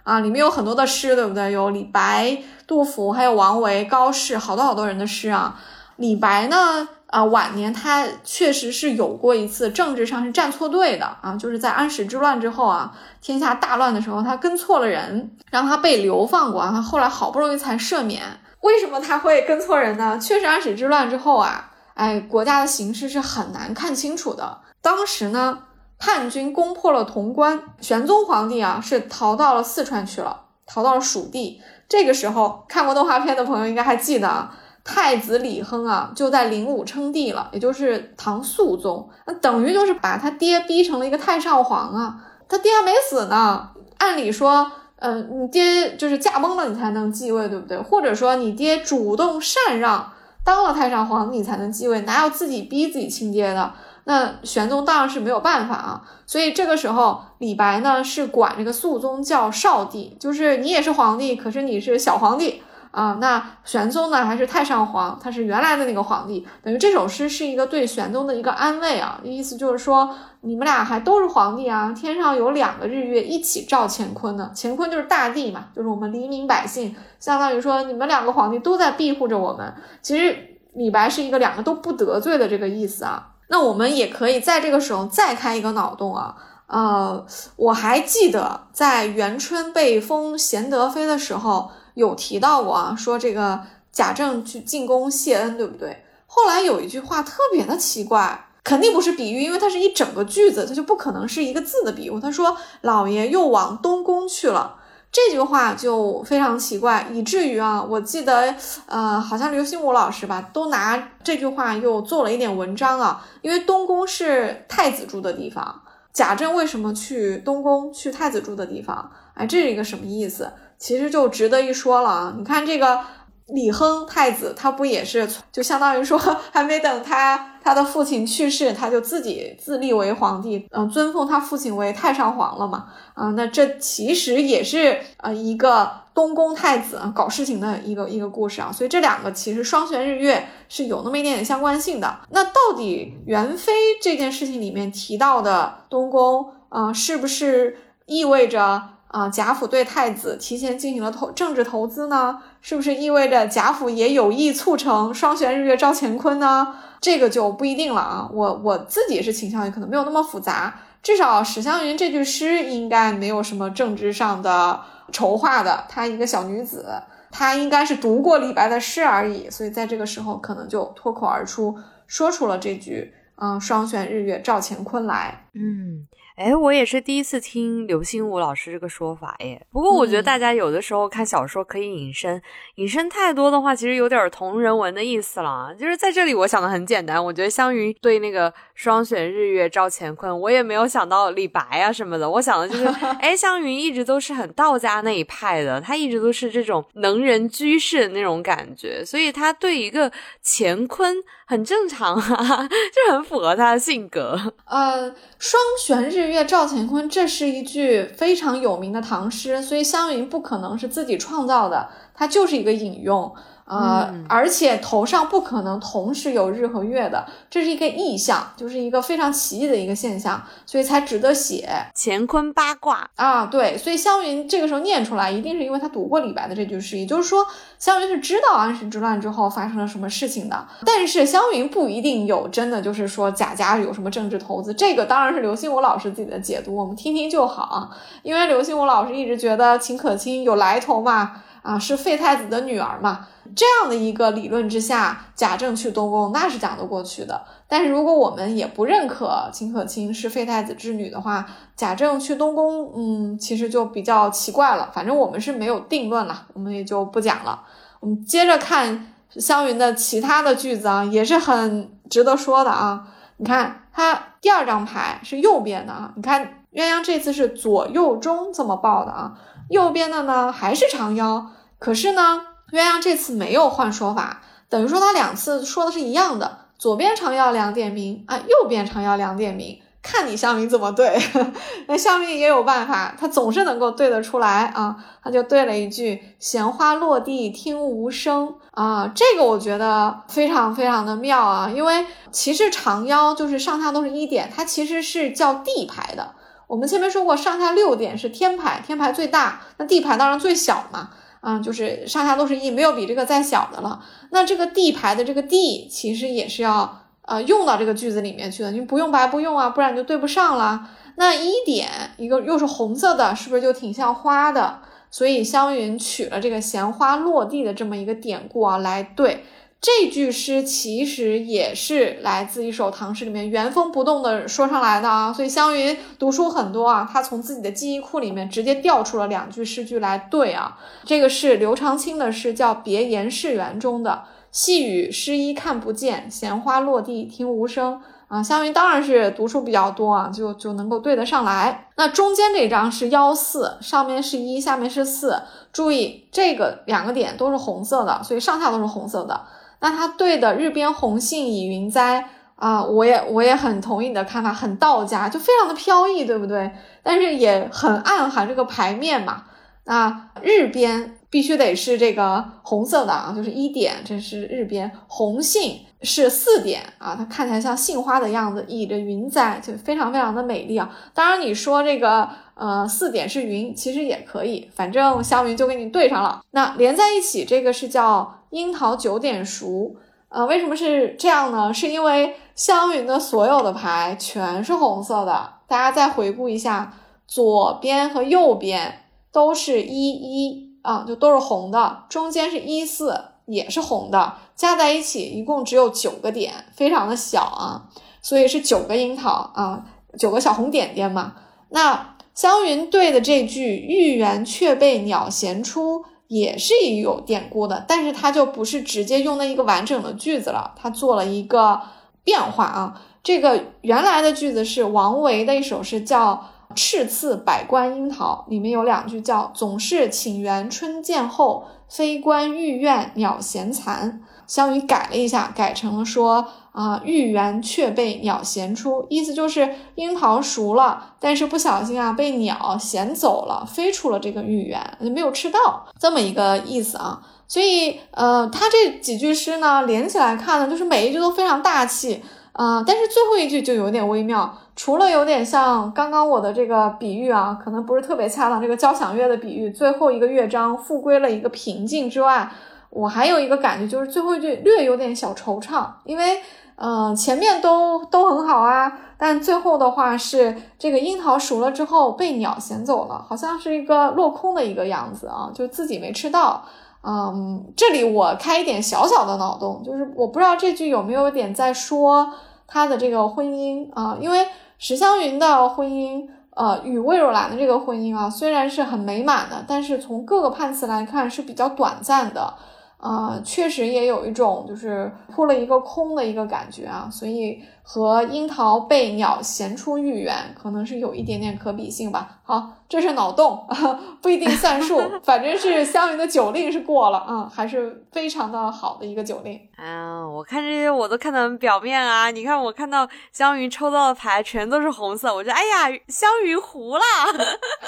啊，里面有很多的诗，对不对？有李白、杜甫，还有王维、高适，好多好多人的诗啊。李白呢，啊，晚年他确实是有过一次政治上是站错队的啊，就是在安史之乱之后啊，天下大乱的时候，他跟错了人，让他被流放过啊，他后来好不容易才赦免。为什么他会跟错人呢？确实安史之乱之后啊。哎，国家的形势是很难看清楚的。当时呢，叛军攻破了潼关，玄宗皇帝啊是逃到了四川去了，逃到了蜀地。这个时候，看过动画片的朋友应该还记得啊，太子李亨啊就在灵武称帝了，也就是唐肃宗，那等于就是把他爹逼成了一个太上皇啊。他爹还没死呢，按理说，嗯，你爹就是驾崩了，你才能继位，对不对？或者说你爹主动禅让。当了太上皇，你才能继位，哪有自己逼自己亲爹的？那玄宗当然是没有办法啊。所以这个时候，李白呢是管这个肃宗叫少帝，就是你也是皇帝，可是你是小皇帝。啊，那玄宗呢还是太上皇，他是原来的那个皇帝，等于这首诗是一个对玄宗的一个安慰啊，意思就是说你们俩还都是皇帝啊，天上有两个日月一起照乾坤呢，乾坤就是大地嘛，就是我们黎民百姓，相当于说你们两个皇帝都在庇护着我们。其实李白是一个两个都不得罪的这个意思啊。那我们也可以在这个时候再开一个脑洞啊，呃，我还记得在元春被封贤德妃的时候。有提到过啊，说这个贾政去进宫谢恩，对不对？后来有一句话特别的奇怪，肯定不是比喻，因为它是一整个句子，它就不可能是一个字的比喻。他说：“老爷又往东宫去了。”这句话就非常奇怪，以至于啊，我记得呃，好像刘心武老师吧，都拿这句话又做了一点文章啊。因为东宫是太子住的地方，贾政为什么去东宫去太子住的地方？哎，这是一个什么意思？其实就值得一说了啊！你看这个李亨太子，他不也是就相当于说，还没等他他的父亲去世，他就自己自立为皇帝，嗯，尊奉他父亲为太上皇了嘛？啊，那这其实也是呃一个东宫太子搞事情的一个一个故事啊。所以这两个其实双悬日月是有那么一点点相关性的。那到底元妃这件事情里面提到的东宫啊，是不是意味着？啊，贾府对太子提前进行了投政治投资呢？是不是意味着贾府也有意促成双悬日月照乾坤呢？这个就不一定了啊。我我自己是倾向于可能没有那么复杂，至少史湘云这句诗应该没有什么政治上的筹划的。她一个小女子，她应该是读过李白的诗而已，所以在这个时候可能就脱口而出说出了这句“嗯，双悬日月照乾坤”来。嗯。哎，我也是第一次听刘心武老师这个说法耶。不过我觉得大家有的时候看小说可以引申，引申太多的话，其实有点同人文的意思了。就是在这里，我想的很简单，我觉得湘云对那个“双悬日月照乾坤”，我也没有想到李白啊什么的。我想的就是，哎，湘云一直都是很道家那一派的，他一直都是这种能人居士的那种感觉，所以他对一个乾坤。很正常啊，就很符合他的性格。呃，双悬日月照乾坤，这是一句非常有名的唐诗，所以湘云不可能是自己创造的，它就是一个引用。呃，而且头上不可能同时有日和月的，这是一个意象，就是一个非常奇异的一个现象，所以才值得写乾坤八卦啊。对，所以湘云这个时候念出来，一定是因为他读过李白的这句诗，也就是说，湘云是知道安史之乱之后发生了什么事情的。但是湘云不一定有真的就是说贾家有什么政治投资，这个当然是刘心武老师自己的解读，我们听听就好。因为刘心武老师一直觉得秦可卿有来头嘛。啊，是废太子的女儿嘛？这样的一个理论之下，贾政去东宫那是讲得过去的。但是如果我们也不认可秦可卿是废太子之女的话，贾政去东宫，嗯，其实就比较奇怪了。反正我们是没有定论了，我们也就不讲了。我们接着看湘云的其他的句子啊，也是很值得说的啊。你看它第二张牌是右边的啊，你看鸳鸯这次是左右中这么报的啊。右边的呢还是长腰，可是呢，鸳鸯这次没有换说法，等于说它两次说的是一样的。左边长腰两点名啊，右边长腰两点名，看你香云怎么对。那香云也有办法，他总是能够对得出来啊。他就对了一句“闲花落地听无声”啊，这个我觉得非常非常的妙啊，因为其实长腰就是上下都是一点，它其实是叫地牌的。我们前面说过，上下六点是天牌，天牌最大，那地牌当然最小嘛。啊，就是上下都是一，没有比这个再小的了。那这个地牌的这个地，其实也是要呃用到这个句子里面去的，你不用白不用啊，不然你就对不上了。那一点一个又是红色的，是不是就挺像花的？所以湘云取了这个闲花落地的这么一个典故啊来对。这句诗其实也是来自一首唐诗里面原封不动的说上来的啊，所以湘云读书很多啊，他从自己的记忆库里面直接调出了两句诗句来对啊。这个是刘长卿的诗，叫《别言誓言》中的“细雨湿衣看不见，闲花落地听无声”啊。湘云当然是读书比较多啊，就就能够对得上来。那中间这张是幺四，上面是一，下面是四，注意这个两个点都是红色的，所以上下都是红色的。那它对的“日边红杏倚云栽”啊，我也我也很同意你的看法，很道家，就非常的飘逸，对不对？但是也很暗含这个牌面嘛。那日边必须得是这个红色的啊，就是一点，这是日边红杏是四点啊，它看起来像杏花的样子，倚着云在，就非常非常的美丽啊。当然你说这个呃四点是云，其实也可以，反正香云就给你对上了。那连在一起，这个是叫。樱桃九点熟，呃，为什么是这样呢？是因为香云的所有的牌全是红色的。大家再回顾一下，左边和右边都是一一啊，就都是红的。中间是一四，也是红的，加在一起一共只有九个点，非常的小啊，所以是九个樱桃啊，九个小红点点嘛。那湘云对的这句“玉园却被鸟衔出”。也是有典故的，但是它就不是直接用的一个完整的句子了，它做了一个变化啊。这个原来的句子是王维的一首诗，叫《赤次百官樱桃》，里面有两句叫“总是请园春渐后，非关玉苑鸟衔残”。湘云改了一下，改成了说。啊，玉园却被鸟衔出，意思就是樱桃熟了，但是不小心啊被鸟衔走了，飞出了这个玉园，没有吃到，这么一个意思啊。所以，呃，他这几句诗呢连起来看呢，就是每一句都非常大气啊，但是最后一句就有点微妙，除了有点像刚刚我的这个比喻啊，可能不是特别恰当，这个交响乐的比喻，最后一个乐章复归了一个平静之外，我还有一个感觉就是最后一句略有点小惆怅，因为嗯前面都都很好啊，但最后的话是这个樱桃熟了之后被鸟衔走了，好像是一个落空的一个样子啊，就自己没吃到。嗯，这里我开一点小小的脑洞，就是我不知道这句有没有点在说他的这个婚姻啊，因为石湘云的婚姻，呃，与魏若兰的这个婚姻啊，虽然是很美满的，但是从各个判词来看是比较短暂的。啊，确实也有一种就是扑了一个空的一个感觉啊，所以和樱桃被鸟衔出玉园可能是有一点点可比性吧。好，这是脑洞，不一定算数，反正是湘云的酒令是过了啊，还是非常的好的一个酒令。啊，我看这些我都看得很表面啊，你看我看到湘云抽到的牌全都是红色，我觉得哎呀，湘云糊了，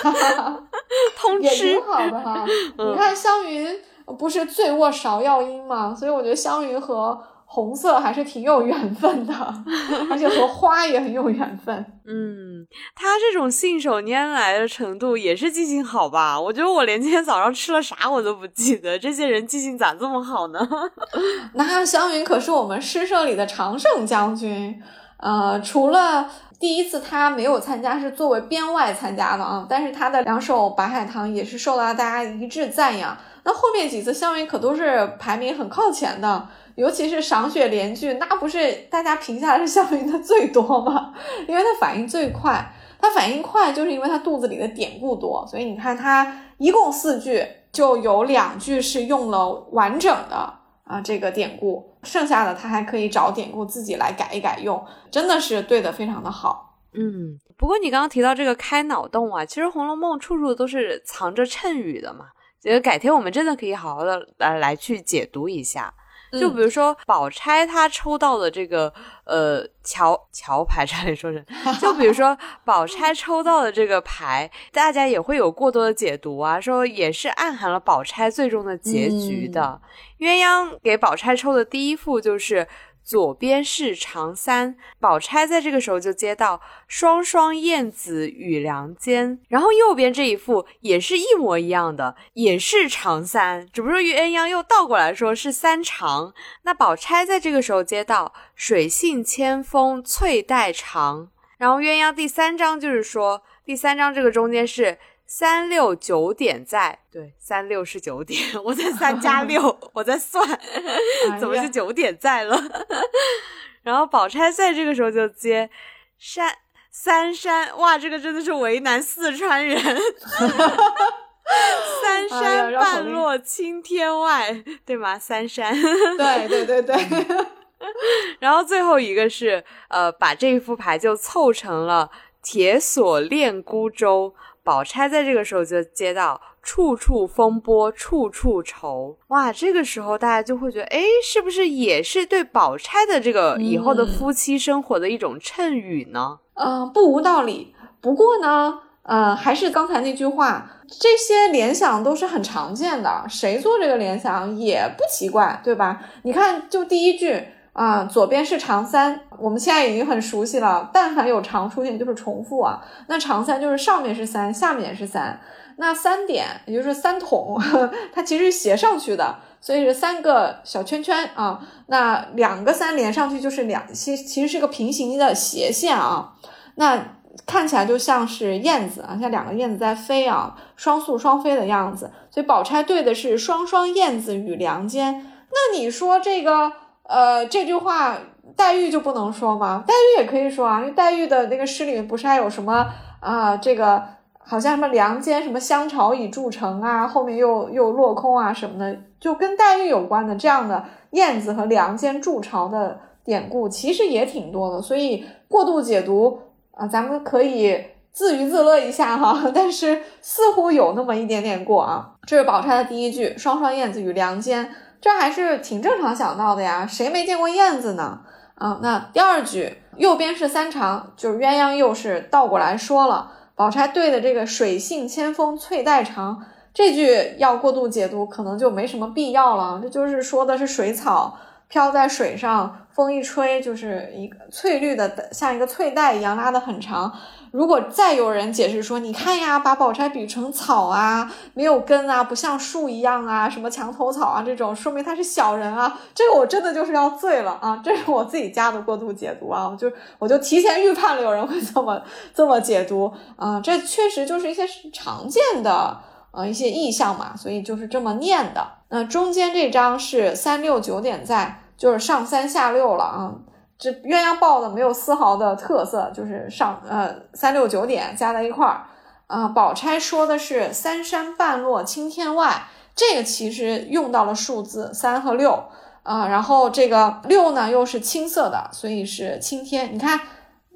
通吃，也挺好的哈。你看湘云。不是醉卧芍药阴吗？所以我觉得湘云和红色还是挺有缘分的，而且和花也很有缘分。嗯，他这种信手拈来的程度也是记性好吧？我觉得我连今天早上吃了啥我都不记得，这些人记性咋这么好呢？那香云可是我们诗社里的常胜将军，呃，除了。第一次他没有参加，是作为编外参加的啊，但是他的两首《白海棠》也是受到大家一致赞扬。那后面几次香云可都是排名很靠前的，尤其是赏雪联句，那不是大家评下来是项云的最多吗？因为他反应最快，他反应快就是因为他肚子里的典故多，所以你看他一共四句就有两句是用了完整的。啊，这个典故，剩下的他还可以找典故自己来改一改用，真的是对的非常的好。嗯，不过你刚刚提到这个开脑洞啊，其实《红楼梦》处处都是藏着谶语的嘛，觉得改天我们真的可以好好的来来去解读一下。就比如说，宝钗她抽到的这个呃桥桥牌，差点说成。就比如说，宝钗抽到的这个牌，大家也会有过多的解读啊，说也是暗含了宝钗最终的结局的。鸳鸯给宝钗抽的第一副就是。左边是长三，宝钗在这个时候就接到双双燕子与梁间，然后右边这一副也是一模一样的，也是长三，只不过鸳鸯又倒过来说是三长。那宝钗在这个时候接到水性千峰翠带长，然后鸳鸯第三章就是说第三章这个中间是。三六九点在，对，三六是九点，我在 三加六，我在算，怎么是九点在了？然后宝钗在这个时候就接山三山，哇，这个真的是为难四川人。三山半落青天外，对吗？三山，对对对对。然后最后一个是，呃，把这一副牌就凑成了铁锁链孤舟。宝钗在这个时候就接到“处处风波处处愁”，哇，这个时候大家就会觉得，哎，是不是也是对宝钗的这个以后的夫妻生活的一种衬语呢？嗯，不无道理。不过呢，呃，还是刚才那句话，这些联想都是很常见的，谁做这个联想也不奇怪，对吧？你看，就第一句。啊，左边是长三，我们现在已经很熟悉了。但凡有长出现，就是重复啊。那长三就是上面是三，下面也是三。那三点也就是三筒，它其实是斜上去的，所以是三个小圈圈啊。那两个三连上去就是两，其其实是个平行的斜线啊。那看起来就像是燕子啊，像两个燕子在飞啊，双宿双飞的样子。所以宝钗对的是双双燕子与梁间。那你说这个？呃，这句话黛玉就不能说吗？黛玉也可以说啊，因为黛玉的那个诗里面不是还有什么啊？这个好像什么梁间什么香巢已筑成啊，后面又又落空啊什么的，就跟黛玉有关的这样的燕子和梁间筑巢的典故，其实也挺多的。所以过度解读啊，咱们可以自娱自乐一下哈。但是似乎有那么一点点过啊。这是宝钗的第一句：双双燕子与梁间。这还是挺正常想到的呀，谁没见过燕子呢？啊，那第二句右边是三长，就是鸳鸯又是倒过来说了。宝钗对的这个“水性千峰翠带长”这句要过度解读，可能就没什么必要了。这就是说的是水草飘在水上，风一吹就是一个翠绿的，像一个翠带一样拉得很长。如果再有人解释说，你看呀，把宝钗比成草啊，没有根啊，不像树一样啊，什么墙头草啊这种，说明他是小人啊，这个我真的就是要醉了啊！这是我自己加的过度解读啊，就我就提前预判了有人会这么这么解读啊，这确实就是一些常见的呃一些意象嘛，所以就是这么念的。那中间这章是三六九点在，就是上三下六了啊。这鸳鸯报的没有丝毫的特色，就是上呃三六九点加在一块儿啊。宝钗说的是三山半落青天外，这个其实用到了数字三和六啊。然后这个六呢又是青色的，所以是青天。你看，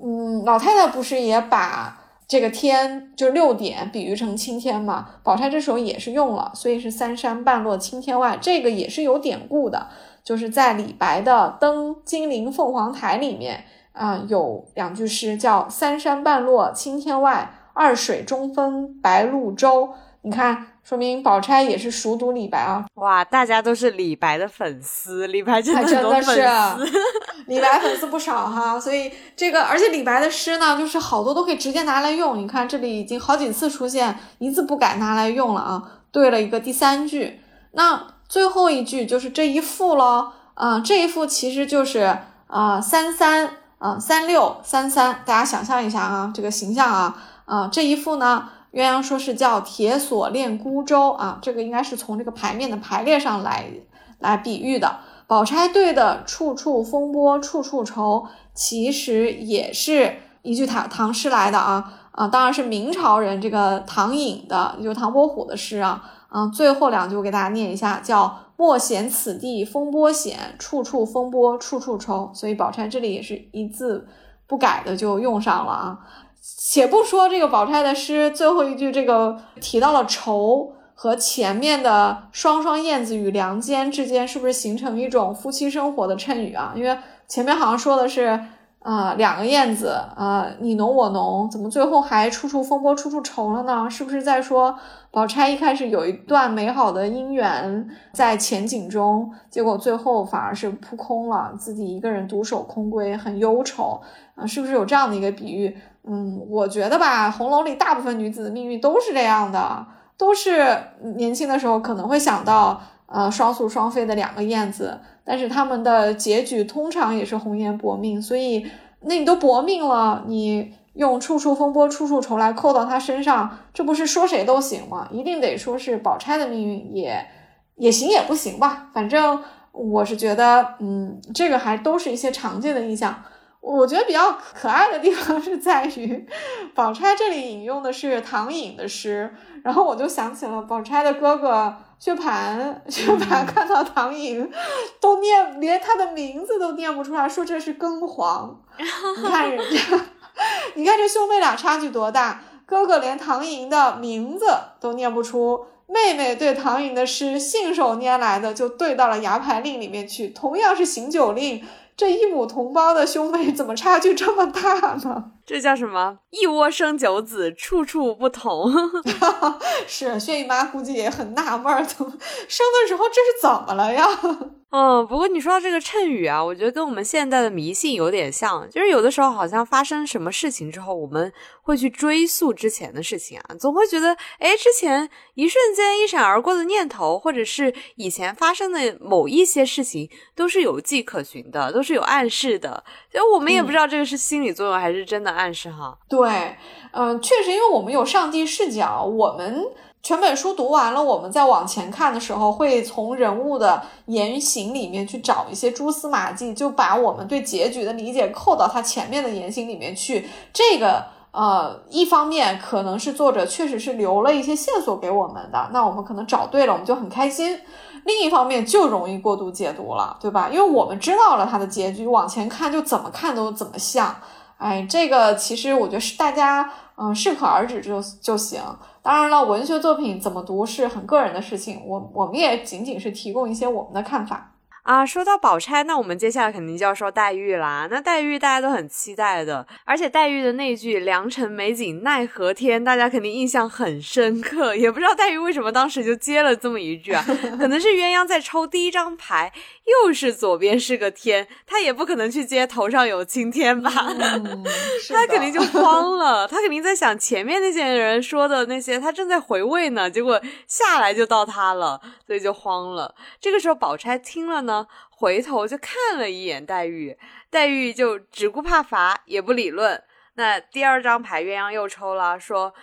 嗯，老太太不是也把这个天就六点比喻成青天嘛？宝钗这时候也是用了，所以是三山半落青天外，这个也是有典故的。就是在李白的《登金陵凤凰台》里面啊，有两句诗叫“三山半落青天外，二水中分白鹭洲”。你看，说明宝钗也是熟读李白啊！哇，大家都是李白的粉丝，李白真的真的是 李白粉丝不少哈。所以这个，而且李白的诗呢，就是好多都可以直接拿来用。你看这里已经好几次出现一字不改拿来用了啊，对了一个第三句，那。最后一句就是这一副喽，啊，这一副其实就是啊三三啊三六三三，大家想象一下啊，这个形象啊，啊这一副呢，鸳鸯说是叫铁锁链孤舟啊，这个应该是从这个牌面的排列上来来比喻的。宝钗对的处处风波处处愁，其实也是一句唐唐诗来的啊啊，当然是明朝人这个唐寅的，就唐伯虎的诗啊。嗯，最后两句我给大家念一下，叫莫嫌此地风波险，处处风波处处愁。所以宝钗这里也是一字不改的就用上了啊。且不说这个宝钗的诗最后一句这个提到了愁和前面的双双燕子与梁间之间是不是形成一种夫妻生活的衬语啊？因为前面好像说的是。啊，两个燕子啊，你侬我侬，怎么最后还处处风波处处愁了呢？是不是在说宝钗一开始有一段美好的姻缘在前景中，结果最后反而是扑空了，自己一个人独守空闺，很忧愁啊？是不是有这样的一个比喻？嗯，我觉得吧，《红楼》里大部分女子的命运都是这样的，都是年轻的时候可能会想到。呃，双宿双飞的两个燕子，但是他们的结局通常也是红颜薄命，所以那你都薄命了，你用处处风波处处愁来扣到他身上，这不是说谁都行吗？一定得说是宝钗的命运也也行也不行吧？反正我是觉得，嗯，这个还都是一些常见的印象。我觉得比较可爱的地方是在于，宝钗这里引用的是唐寅的诗，然后我就想起了宝钗的哥哥薛蟠，薛蟠看到唐寅，都念连他的名字都念不出来，说这是庚黄。你看人家，你看这兄妹俩差距多大，哥哥连唐寅的名字都念不出，妹妹对唐寅的诗信手拈来的就对到了《牙牌令》里面去，同样是行酒令。这一母同胞的兄妹怎么差距这么大呢？这叫什么？一窝生九子，处处不同。是薛姨妈估计也很纳闷，怎么生的时候这是怎么了呀？嗯，不过你说到这个谶语啊，我觉得跟我们现在的迷信有点像，就是有的时候好像发生什么事情之后，我们会去追溯之前的事情啊，总会觉得，哎，之前一瞬间一闪而过的念头，或者是以前发生的某一些事情，都是有迹可循的，都是有暗示的。就我们也不知道这个是心理作用还是真的暗示哈。对，嗯，确实，因为我们有上帝视角，我们。全本书读完了，我们再往前看的时候，会从人物的言行里面去找一些蛛丝马迹，就把我们对结局的理解扣到他前面的言行里面去。这个呃，一方面可能是作者确实是留了一些线索给我们的，那我们可能找对了，我们就很开心；另一方面就容易过度解读了，对吧？因为我们知道了他的结局，往前看就怎么看都怎么像。哎，这个其实我觉得是大家嗯适可而止就就行。当然了，文学作品怎么读是很个人的事情，我我们也仅仅是提供一些我们的看法。啊，说到宝钗，那我们接下来肯定就要说黛玉啦。那黛玉大家都很期待的，而且黛玉的那句“良辰美景奈何天”，大家肯定印象很深刻。也不知道黛玉为什么当时就接了这么一句啊？可能是鸳鸯在抽第一张牌，又是左边是个天，她也不可能去接头上有青天吧？她肯定就慌了，她肯定在想前面那些人说的那些，她正在回味呢，结果下来就到她了，所以就慌了。这个时候宝钗听了呢。回头就看了一眼黛玉，黛玉就只顾怕罚，也不理论。那第二张牌鸳鸯又抽了，说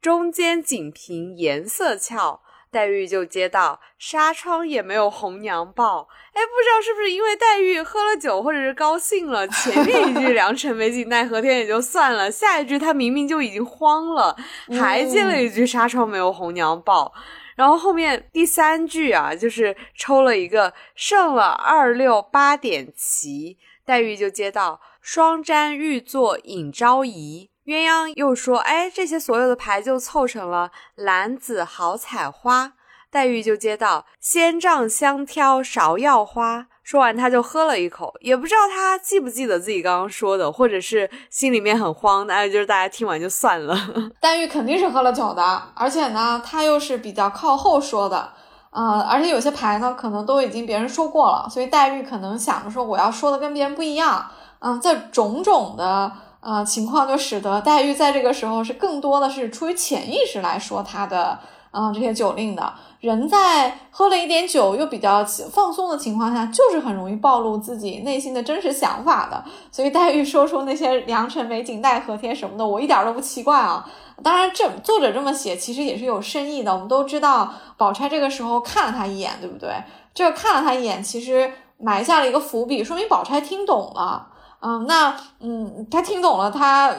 中间锦屏颜色俏，黛玉就接到纱窗也没有红娘报。哎，不知道是不是因为黛玉喝了酒或者是高兴了，前面一句 良辰美景奈何天也就算了，下一句她明明就已经慌了，还接了一句纱窗没有红娘报。然后后面第三句啊，就是抽了一个胜了二六八点齐，黛玉就接到双瞻玉座引昭仪，鸳鸯又说，哎，这些所有的牌就凑成了蓝子好彩花，黛玉就接到仙杖香挑芍药花。说完，他就喝了一口，也不知道他记不记得自己刚刚说的，或者是心里面很慌，那就是大家听完就算了。黛玉肯定是喝了酒的，而且呢，他又是比较靠后说的，呃，而且有些牌呢，可能都已经别人说过了，所以黛玉可能想着说，我要说的跟别人不一样，嗯，这种种的呃情况，就使得黛玉在这个时候是更多的是出于潜意识来说他的。嗯，这些酒令的人在喝了一点酒又比较放松的情况下，就是很容易暴露自己内心的真实想法的。所以黛玉说出那些良辰美景奈何天什么的，我一点都不奇怪啊。当然，这作者这么写其实也是有深意的。我们都知道，宝钗这个时候看了他一眼，对不对？这看了他一眼，其实埋下了一个伏笔，说明宝钗听懂了。嗯，那嗯，他听懂了，他。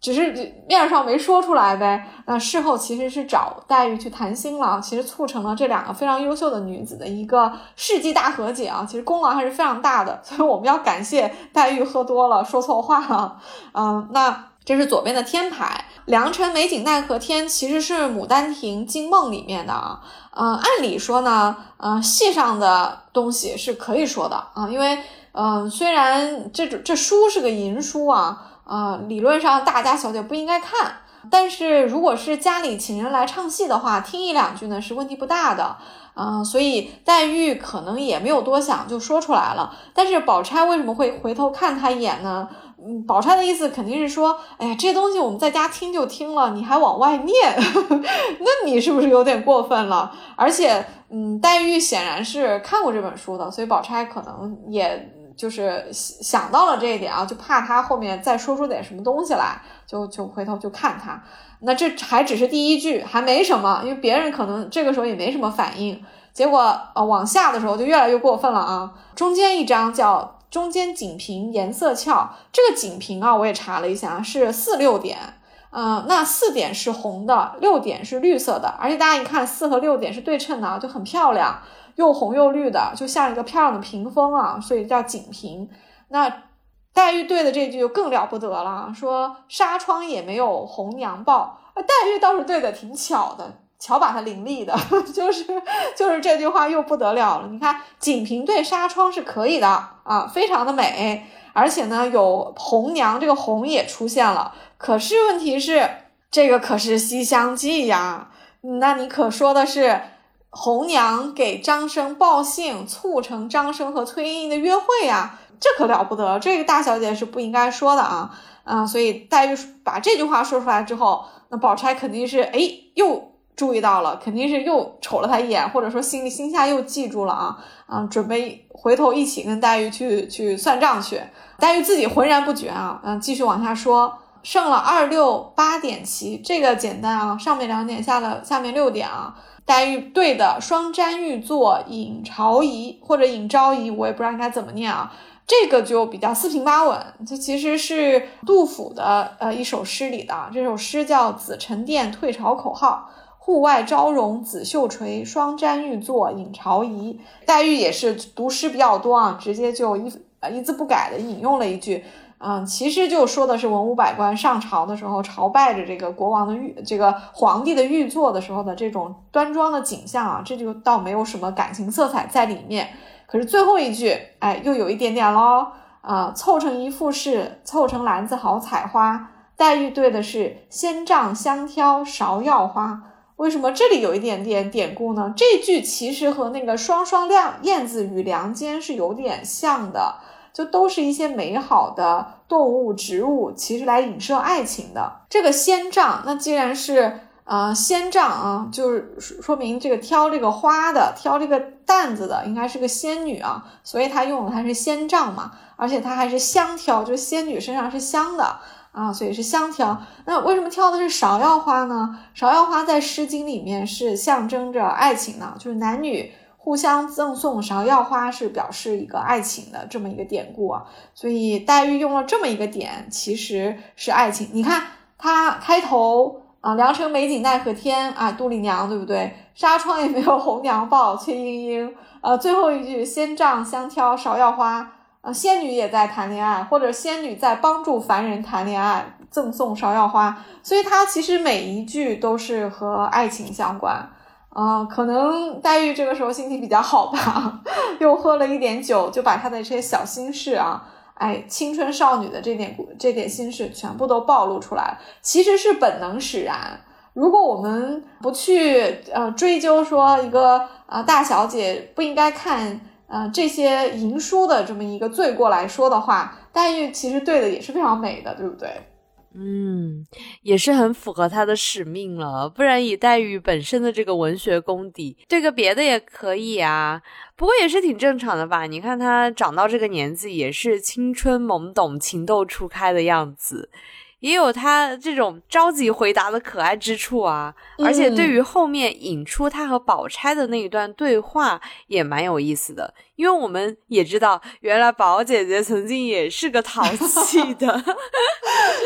只是面上没说出来呗，那事后其实是找黛玉去谈心了，其实促成了这两个非常优秀的女子的一个世纪大和解啊，其实功劳还是非常大的，所以我们要感谢黛玉喝多了说错话了，嗯，那这是左边的天牌，良辰美景奈何天，其实是《牡丹亭》惊梦里面的啊，嗯，按理说呢，嗯，戏上的东西是可以说的啊，因为嗯，虽然这这书是个淫书啊。啊，理论上大家小姐不应该看，但是如果是家里请人来唱戏的话，听一两句呢是问题不大的。啊，所以黛玉可能也没有多想就说出来了。但是宝钗为什么会回头看他一眼呢？嗯，宝钗的意思肯定是说，哎呀，这东西我们在家听就听了，你还往外念，那你是不是有点过分了？而且，嗯，黛玉显然是看过这本书的，所以宝钗可能也。就是想到了这一点啊，就怕他后面再说出点什么东西来，就就回头就看他。那这还只是第一句，还没什么，因为别人可能这个时候也没什么反应。结果呃往下的时候就越来越过分了啊！中间一张叫中间锦屏颜色俏，这个锦屏啊我也查了一下，是四六点，嗯，那四点是红的，六点是绿色的，而且大家一看四和六点是对称的，就很漂亮。又红又绿的，就像一个漂亮的屏风啊，所以叫锦屏。那黛玉对的这句就更了不得了，说纱窗也没有红娘报。黛玉倒是对的挺巧的，巧把它伶俐的，就是就是这句话又不得了了。你看锦屏对纱窗是可以的啊，非常的美，而且呢有红娘，这个红也出现了。可是问题是，这个可是《西厢记》呀，那你可说的是。红娘给张生报信，促成张生和崔莺莺的约会啊，这可了不得，这个大小姐是不应该说的啊，啊，所以黛玉把这句话说出来之后，那宝钗肯定是哎又注意到了，肯定是又瞅了他一眼，或者说心里心下又记住了啊，啊，准备回头一起跟黛玉去去算账去。黛玉自己浑然不觉啊，嗯，继续往下说，剩了二六八点七，这个简单啊，上面两点，下了下面六点啊。黛玉对的双瞻玉座引朝仪或者引昭仪，我也不知道应该怎么念啊。这个就比较四平八稳。这其实是杜甫的呃一首诗里的，这首诗叫《紫宸殿退朝口号》，户外朝荣紫绣垂，双瞻玉座引朝仪。黛玉也是读诗比较多啊，直接就一呃一字不改的引用了一句。嗯，其实就说的是文武百官上朝的时候朝拜着这个国王的玉，这个皇帝的玉座的时候的这种端庄的景象啊，这就倒没有什么感情色彩在里面。可是最后一句，哎，又有一点点喽，啊，凑成一副是，凑成篮子好采花。黛玉对的是仙杖香挑芍药花。为什么这里有一点点典故呢？这句其实和那个“双双亮燕子与梁间”是有点像的，就都是一些美好的动物、植物，其实来影射爱情的。这个仙杖，那既然是呃仙杖啊，就是说明这个挑这个花的、挑这个担子的，应该是个仙女啊，所以她用的它是仙杖嘛，而且它还是香挑，就仙女身上是香的。啊，所以是香挑。那为什么挑的是芍药花呢？芍药花在《诗经》里面是象征着爱情的，就是男女互相赠送芍药花是表示一个爱情的这么一个典故啊。所以黛玉用了这么一个点，其实是爱情。你看她开头啊，“良辰美景奈何天”啊，杜丽娘对不对？纱窗也没有红娘报，崔莺莺。呃，最后一句“仙杖相挑芍药花”。啊，仙女也在谈恋爱，或者仙女在帮助凡人谈恋爱，赠送芍药花，所以它其实每一句都是和爱情相关。啊，可能黛玉这个时候心情比较好吧，又喝了一点酒，就把她的这些小心事啊，哎，青春少女的这点这点心事全部都暴露出来其实是本能使然。如果我们不去呃追究说一个啊大小姐不应该看。呃，这些淫书的这么一个罪过来说的话，黛玉其实对的也是非常美的，对不对？嗯，也是很符合他的使命了。不然以黛玉本身的这个文学功底，这个别的也可以啊。不过也是挺正常的吧？你看他长到这个年纪，也是青春懵懂、情窦初开的样子。也有他这种着急回答的可爱之处啊，而且对于后面引出他和宝钗的那一段对话也蛮有意思的，因为我们也知道，原来宝姐姐曾经也是个淘气 的。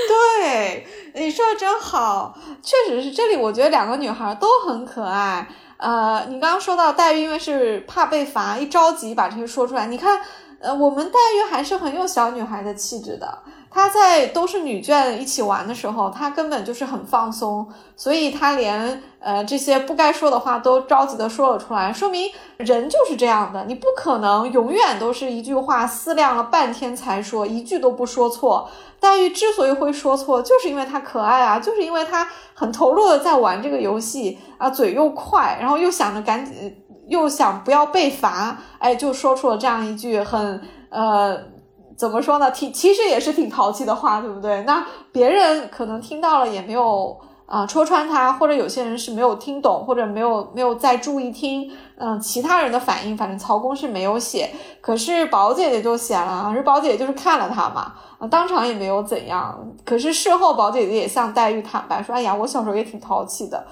对，你说的真好，确实是这里，我觉得两个女孩都很可爱。呃，你刚刚说到黛玉，因为是怕被罚，一着急把这些说出来。你看，呃，我们黛玉还是很有小女孩的气质的。她在都是女眷一起玩的时候，她根本就是很放松，所以她连呃这些不该说的话都着急的说了出来，说明人就是这样的，你不可能永远都是一句话思量了半天才说，一句都不说错。黛玉之所以会说错，就是因为她可爱啊，就是因为她很投入的在玩这个游戏啊，嘴又快，然后又想着赶紧，又想不要被罚，哎，就说出了这样一句很呃。怎么说呢？挺其实也是挺淘气的话，对不对？那别人可能听到了也没有啊戳穿他，或者有些人是没有听懂，或者没有没有再注意听，嗯，其他人的反应，反正曹公是没有写，可是宝姐姐就写了，而宝姐姐就是看了他嘛，啊，当场也没有怎样。可是事后宝姐姐也向黛玉坦白说：“哎呀，我小时候也挺淘气的。”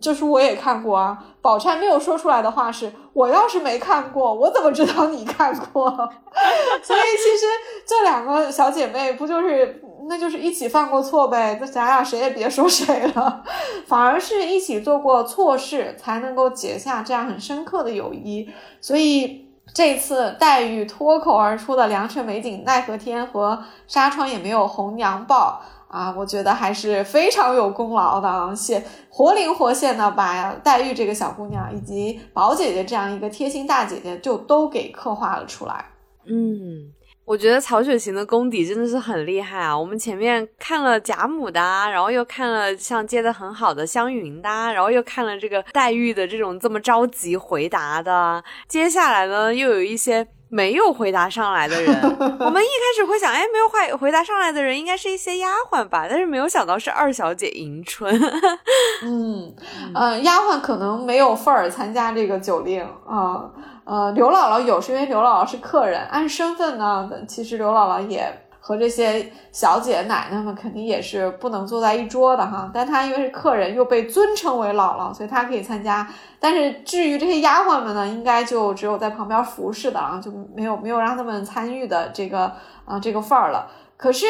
就是我也看过啊，宝钗没有说出来的话是：我要是没看过，我怎么知道你看过？所以其实这两个小姐妹不就是，那就是一起犯过错呗？那咱俩谁也别说谁了，反而是一起做过错事，才能够结下这样很深刻的友谊。所以这次黛玉脱口而出的“良辰美景奈何天”和“纱窗也没有红娘报”。啊，我觉得还是非常有功劳的啊，写活灵活现的把黛玉这个小姑娘以及宝姐姐这样一个贴心大姐姐就都给刻画了出来。嗯，我觉得曹雪芹的功底真的是很厉害啊！我们前面看了贾母的，然后又看了像接的很好的湘云的，然后又看了这个黛玉的这种这么着急回答的，接下来呢又有一些。没有回答上来的人，我们一开始会想，哎，没有回回答上来的人应该是一些丫鬟吧，但是没有想到是二小姐迎春。嗯，呃，丫鬟可能没有份儿参加这个酒令啊，呃，刘姥姥有，是因为刘姥姥是客人，按身份呢，其实刘姥姥也。和这些小姐奶奶们肯定也是不能坐在一桌的哈，但她因为是客人，又被尊称为姥姥，所以她可以参加。但是至于这些丫鬟们呢，应该就只有在旁边服侍的啊，就没有没有让他们参与的这个啊这个份儿了。可是，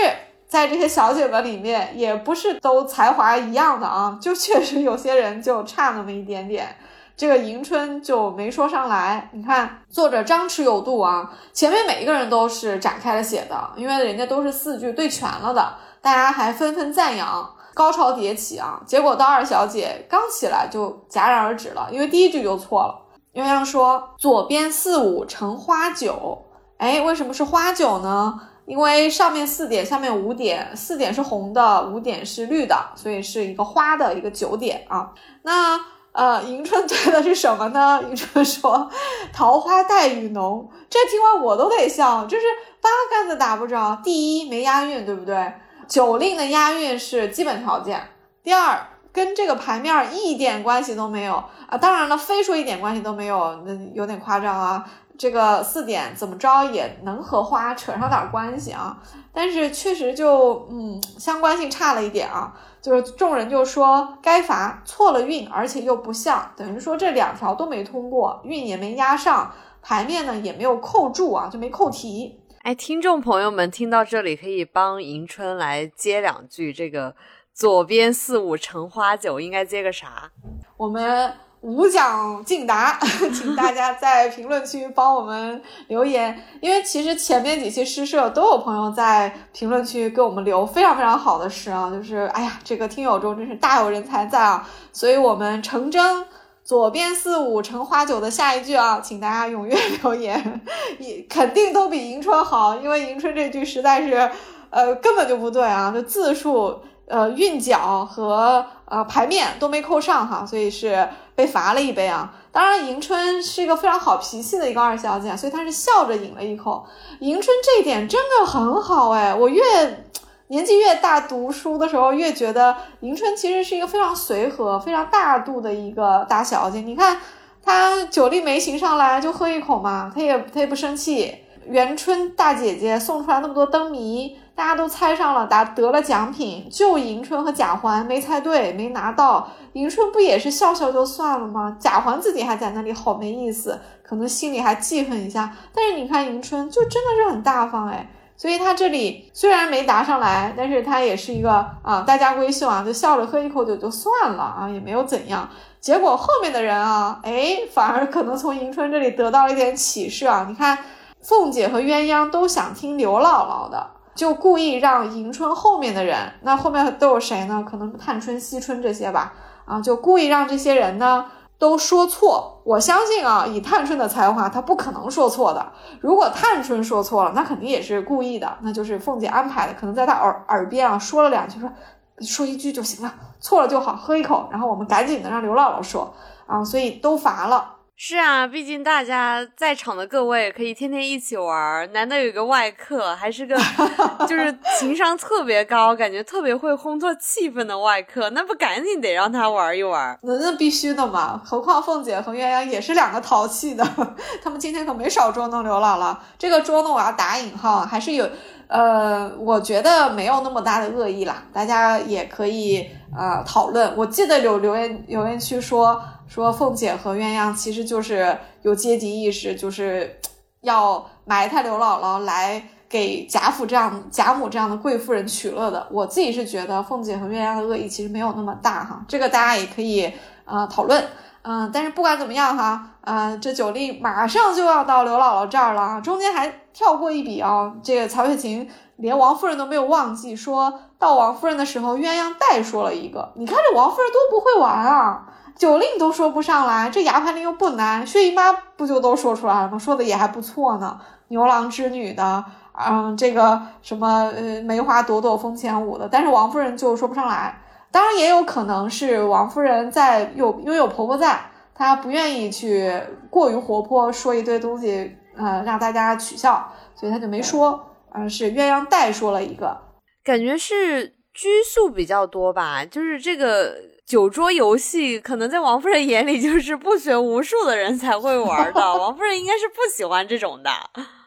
在这些小姐们里面，也不是都才华一样的啊，就确实有些人就差那么一点点。这个迎春就没说上来。你看，作者张弛有度啊，前面每一个人都是展开了写的，因为人家都是四句对全了的，大家还纷纷赞扬，高潮迭起啊。结果到二小姐刚起来就戛然而止了，因为第一句就错了。鸳鸯说：“左边四五成花九。”哎，为什么是花九呢？因为上面四点，下面五点，四点是红的，五点是绿的，所以是一个花的一个九点啊。那呃，迎春对的是什么呢？迎春说：“桃花带雨浓。”这听完我都得笑，就是八竿子打不着。第一，没押韵，对不对？酒令的押韵是基本条件。第二，跟这个牌面一点关系都没有啊。当然了，非说一点关系都没有，那有点夸张啊。这个四点怎么着也能和花扯上点关系啊，但是确实就嗯相关性差了一点啊，就是众人就说该罚错了运，而且又不像，等于说这两条都没通过，运也没压上，牌面呢也没有扣住啊，就没扣题。哎，听众朋友们听到这里可以帮迎春来接两句，这个左边四五成花九应该接个啥？我们。无奖竞答，请大家在评论区帮我们留言，因为其实前面几期诗社都有朋友在评论区给我们留非常非常好的诗啊，就是哎呀，这个听友中真是大有人才在啊，所以我们成真左边四五成花九的下一句啊，请大家踊跃留言，也 肯定都比迎春好，因为迎春这句实在是，呃，根本就不对啊，就字数。呃，韵脚和呃牌面都没扣上哈，所以是被罚了一杯啊。当然，迎春是一个非常好脾气的一个二小姐，所以她是笑着饮了一口。迎春这一点真的很好哎，我越 年纪越大，读书的时候越觉得迎春其实是一个非常随和、非常大度的一个大小姐。你看她酒力没行上来就喝一口嘛，她也她也不生气。元春大姐姐送出来那么多灯谜。大家都猜上了，答得了奖品，就迎春和贾环没猜对，没拿到。迎春不也是笑笑就算了吗？贾环自己还在那里好没意思，可能心里还记恨一下。但是你看迎春就真的是很大方哎，所以他这里虽然没答上来，但是他也是一个啊大家闺秀啊，就笑着喝一口酒就算了啊，也没有怎样。结果后面的人啊，哎，反而可能从迎春这里得到了一点启示啊。你看凤姐和鸳鸯都想听刘姥姥的。就故意让迎春后面的人，那后面都有谁呢？可能探春、惜春这些吧。啊，就故意让这些人呢都说错。我相信啊，以探春的才华，她不可能说错的。如果探春说错了，那肯定也是故意的，那就是凤姐安排的，可能在她耳耳边啊说了两句，说说一句就行了，错了就好，喝一口，然后我们赶紧的让刘姥姥说啊，所以都罚了。是啊，毕竟大家在场的各位可以天天一起玩，难得有个外客，还是个 就是情商特别高，感觉特别会烘托气氛的外客，那不赶紧得让他玩一玩？那那必须的嘛！何况凤姐和鸳鸯也是两个淘气的，他们今天可没少捉弄刘姥姥。这个捉弄我要打引号，还是有。呃，我觉得没有那么大的恶意啦，大家也可以呃讨论。我记得有留言留言区说说凤姐和鸳鸯其实就是有阶级意识，就是要埋汰刘姥姥来给贾府这样贾母这样的贵妇人取乐的。我自己是觉得凤姐和鸳鸯的恶意其实没有那么大哈，这个大家也可以呃讨论。嗯，但是不管怎么样哈，呃，这酒令马上就要到刘姥姥这儿了，中间还跳过一笔啊。这个曹雪芹连王夫人都没有忘记，说到王夫人的时候，鸳鸯代说了一个。你看这王夫人多不会玩啊，酒令都说不上来，这牙牌令又不难，薛姨妈不就都说出来了吗？说的也还不错呢。牛郎织女的，嗯，这个什么呃梅花朵朵风前舞的，但是王夫人就说不上来。当然也有可能是王夫人在有因为有婆婆在，她不愿意去过于活泼说一堆东西，呃，让大家取笑，所以他就没说。嗯，是鸳鸯代说了一个，感觉是拘束比较多吧。就是这个酒桌游戏，可能在王夫人眼里就是不学无术的人才会玩的。王夫人应该是不喜欢这种的。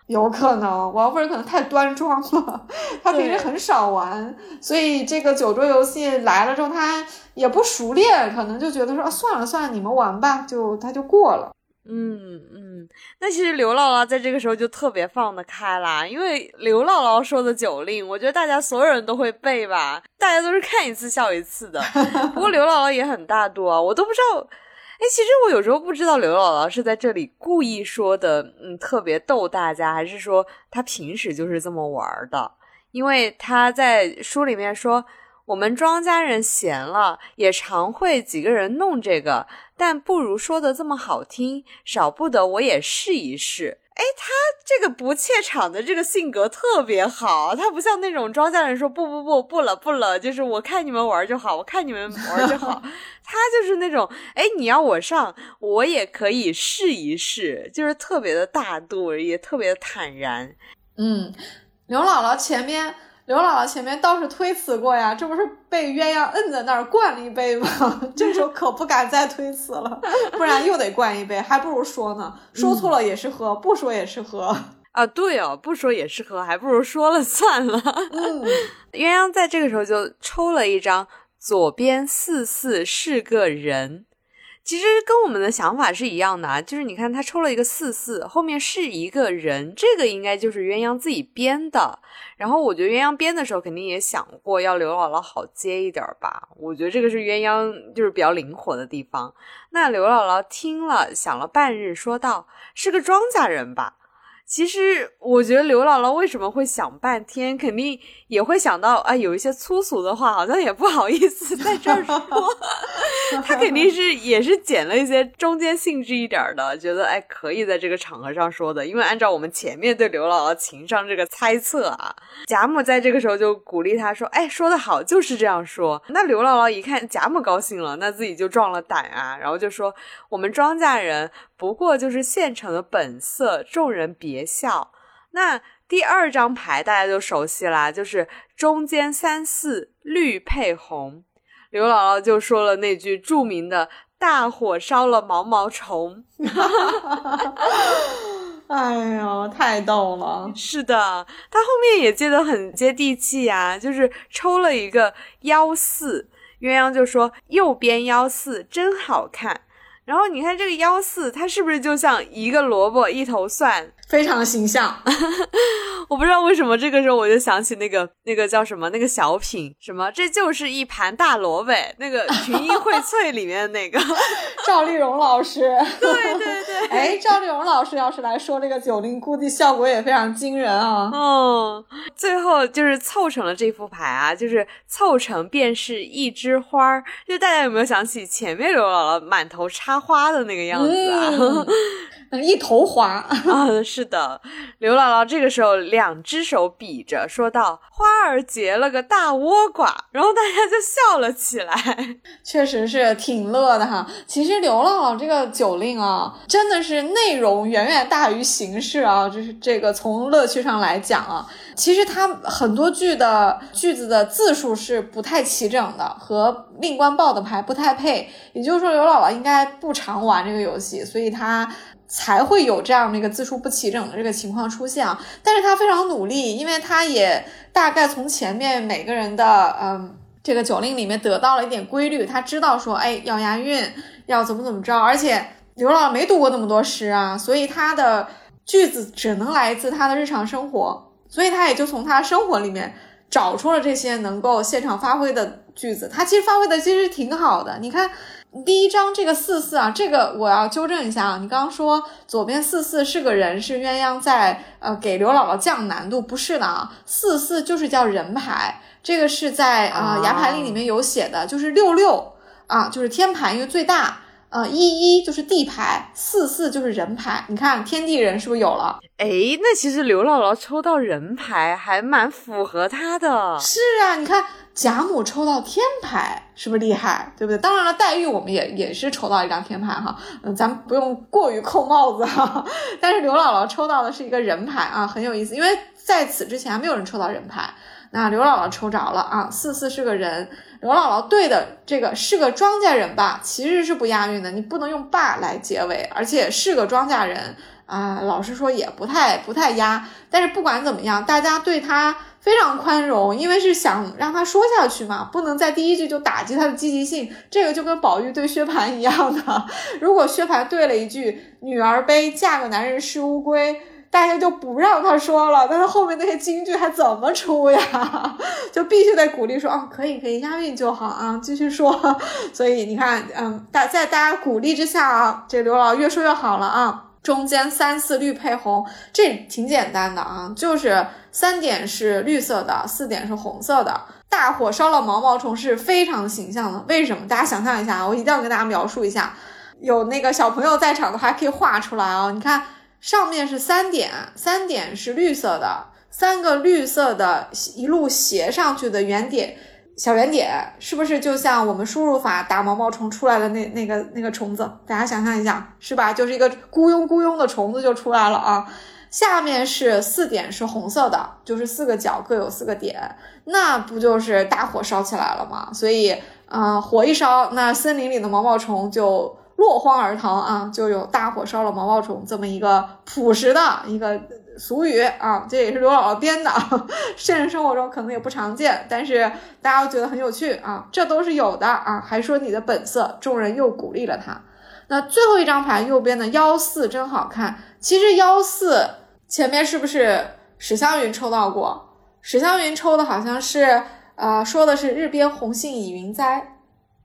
有可能王夫人可能太端庄了，她平时很少玩，所以这个酒桌游戏来了之后，她也不熟练，可能就觉得说啊，算了算了，你们玩吧，就她就过了。嗯嗯，那其实刘姥姥在这个时候就特别放得开啦，因为刘姥姥说的酒令，我觉得大家所有人都会背吧，大家都是看一次笑一次的。不过刘姥姥也很大度啊，我都不知道。哎，其实我有时候不知道刘姥姥是在这里故意说的，嗯，特别逗大家，还是说她平时就是这么玩的？因为她在书里面说：“我们庄家人闲了，也常会几个人弄这个，但不如说的这么好听，少不得我也试一试。哎，他这个不怯场的这个性格特别好，他不像那种庄稼人说不不不不了不了，就是我看你们玩就好，我看你们玩就好。他就是那种，哎，你要我上，我也可以试一试，就是特别的大度，也特别的坦然。嗯，刘姥姥前面。刘姥姥前面倒是推辞过呀，这不是被鸳鸯摁在那儿灌了一杯吗？这时候可不敢再推辞了，不然又得灌一杯，还不如说呢。说错了也是喝，不说也是喝啊。对哦，不说也是喝，还不如说了算了。嗯，鸳鸯在这个时候就抽了一张，左边四四是个人。其实跟我们的想法是一样的啊，就是你看他抽了一个四四，后面是一个人，这个应该就是鸳鸯自己编的。然后我觉得鸳鸯编的时候肯定也想过要刘姥姥好接一点吧。我觉得这个是鸳鸯就是比较灵活的地方。那刘姥姥听了想了半日，说道：“是个庄稼人吧？”其实我觉得刘姥姥为什么会想半天，肯定也会想到啊，有一些粗俗的话，好像也不好意思在这儿说。她肯定是也是捡了一些中间性质一点的，觉得哎可以在这个场合上说的。因为按照我们前面对刘姥姥情商这个猜测啊，贾母在这个时候就鼓励她说：“哎，说的好，就是这样说。”那刘姥姥一看贾母高兴了，那自己就壮了胆啊，然后就说：“我们庄稼人。”不过就是现成的本色，众人别笑。那第二张牌大家就熟悉啦，就是中间三四绿配红。刘姥姥就说了那句著名的“大火烧了毛毛虫 ”，哎呦，太逗了。是的，他后面也接得很接地气呀，就是抽了一个幺四，鸳鸯就说右边幺四真好看。然后你看这个幺四，它是不是就像一个萝卜一头蒜？非常形象，我不知道为什么这个时候我就想起那个那个叫什么那个小品，什么这就是一盘大萝卜，那个群英荟萃里面的那个 赵丽蓉老师，对对对，哎，赵丽蓉老师要是来说这个九令，估计效果也非常惊人啊。嗯，最后就是凑成了这副牌啊，就是凑成便是一枝花儿，就大家有没有想起前面刘姥姥满头插花的那个样子啊？一头花啊！是的，刘姥姥这个时候两只手比着，说道：“花儿结了个大倭瓜。”然后大家就笑了起来，确实是挺乐的哈。其实刘姥姥这个酒令啊，真的是内容远远大于形式啊，就是这个从乐趣上来讲啊，其实它很多句的句子的字数是不太齐整的，和令官报的牌不太配。也就是说，刘姥姥应该不常玩这个游戏，所以她。才会有这样的一个字数不齐整的这个情况出现啊！但是他非常努力，因为他也大概从前面每个人的嗯这个酒令里面得到了一点规律，他知道说哎要押韵，要怎么怎么着，而且刘姥姥没读过那么多诗啊，所以他的句子只能来自他的日常生活，所以他也就从他生活里面找出了这些能够现场发挥的句子，他其实发挥的其实挺好的，你看。第一张这个四四啊，这个我要纠正一下啊，你刚刚说左边四四是个人，是鸳鸯在呃给刘姥姥降难度，不是的啊，四四就是叫人牌，这个是在啊牙牌令里面有写的，就是六六啊就是天盘，因为最大，呃一一就是地牌，四四就是人牌，你看天地人是不是有了？哎，那其实刘姥姥抽到人牌还蛮符合她的。是啊，你看。贾母抽到天牌是不是厉害，对不对？当然了，黛玉我们也也是抽到一张天牌哈，嗯，咱们不用过于扣帽子哈。但是刘姥姥抽到的是一个人牌啊，很有意思，因为在此之前还没有人抽到人牌，那刘姥姥抽着了啊，四四是个人，刘姥姥对的这个是个庄稼人吧，其实是不押韵的，你不能用爸来结尾，而且是个庄稼人啊，老实说也不太不太押。但是不管怎么样，大家对他。非常宽容，因为是想让他说下去嘛，不能在第一句就打击他的积极性。这个就跟宝玉对薛蟠一样的，如果薛蟠对了一句“女儿悲，嫁个男人是乌龟”，大家就不让他说了，但是后面那些京剧还怎么出呀？就必须得鼓励说，哦，可以可以，押韵就好啊，继续说。所以你看，嗯，大在大家鼓励之下啊，这刘老越说越好了啊。中间三四绿配红，这挺简单的啊，就是三点是绿色的，四点是红色的。大火烧了毛毛虫是非常形象的。为什么？大家想象一下，我一定要跟大家描述一下。有那个小朋友在场的话，可以画出来啊。你看上面是三点，三点是绿色的，三个绿色的一路斜上去的圆点，小圆点，是不是就像我们输入法打毛毛虫出来的那那个那个虫子？大家想象一下，是吧？就是一个咕庸咕庸的虫子就出来了啊。下面是四点是红色的，就是四个角各有四个点，那不就是大火烧起来了吗？所以，啊，火一烧，那森林里的毛毛虫就落荒而逃啊，就有大火烧了毛毛虫这么一个朴实的一个俗语啊，这也是刘姥姥编的，现实生活中可能也不常见，但是大家都觉得很有趣啊，这都是有的啊，还说你的本色，众人又鼓励了他。那最后一张牌右边的幺四真好看。其实幺四前面是不是史湘云抽到过？史湘云抽的好像是，呃，说的是日边红杏倚云栽，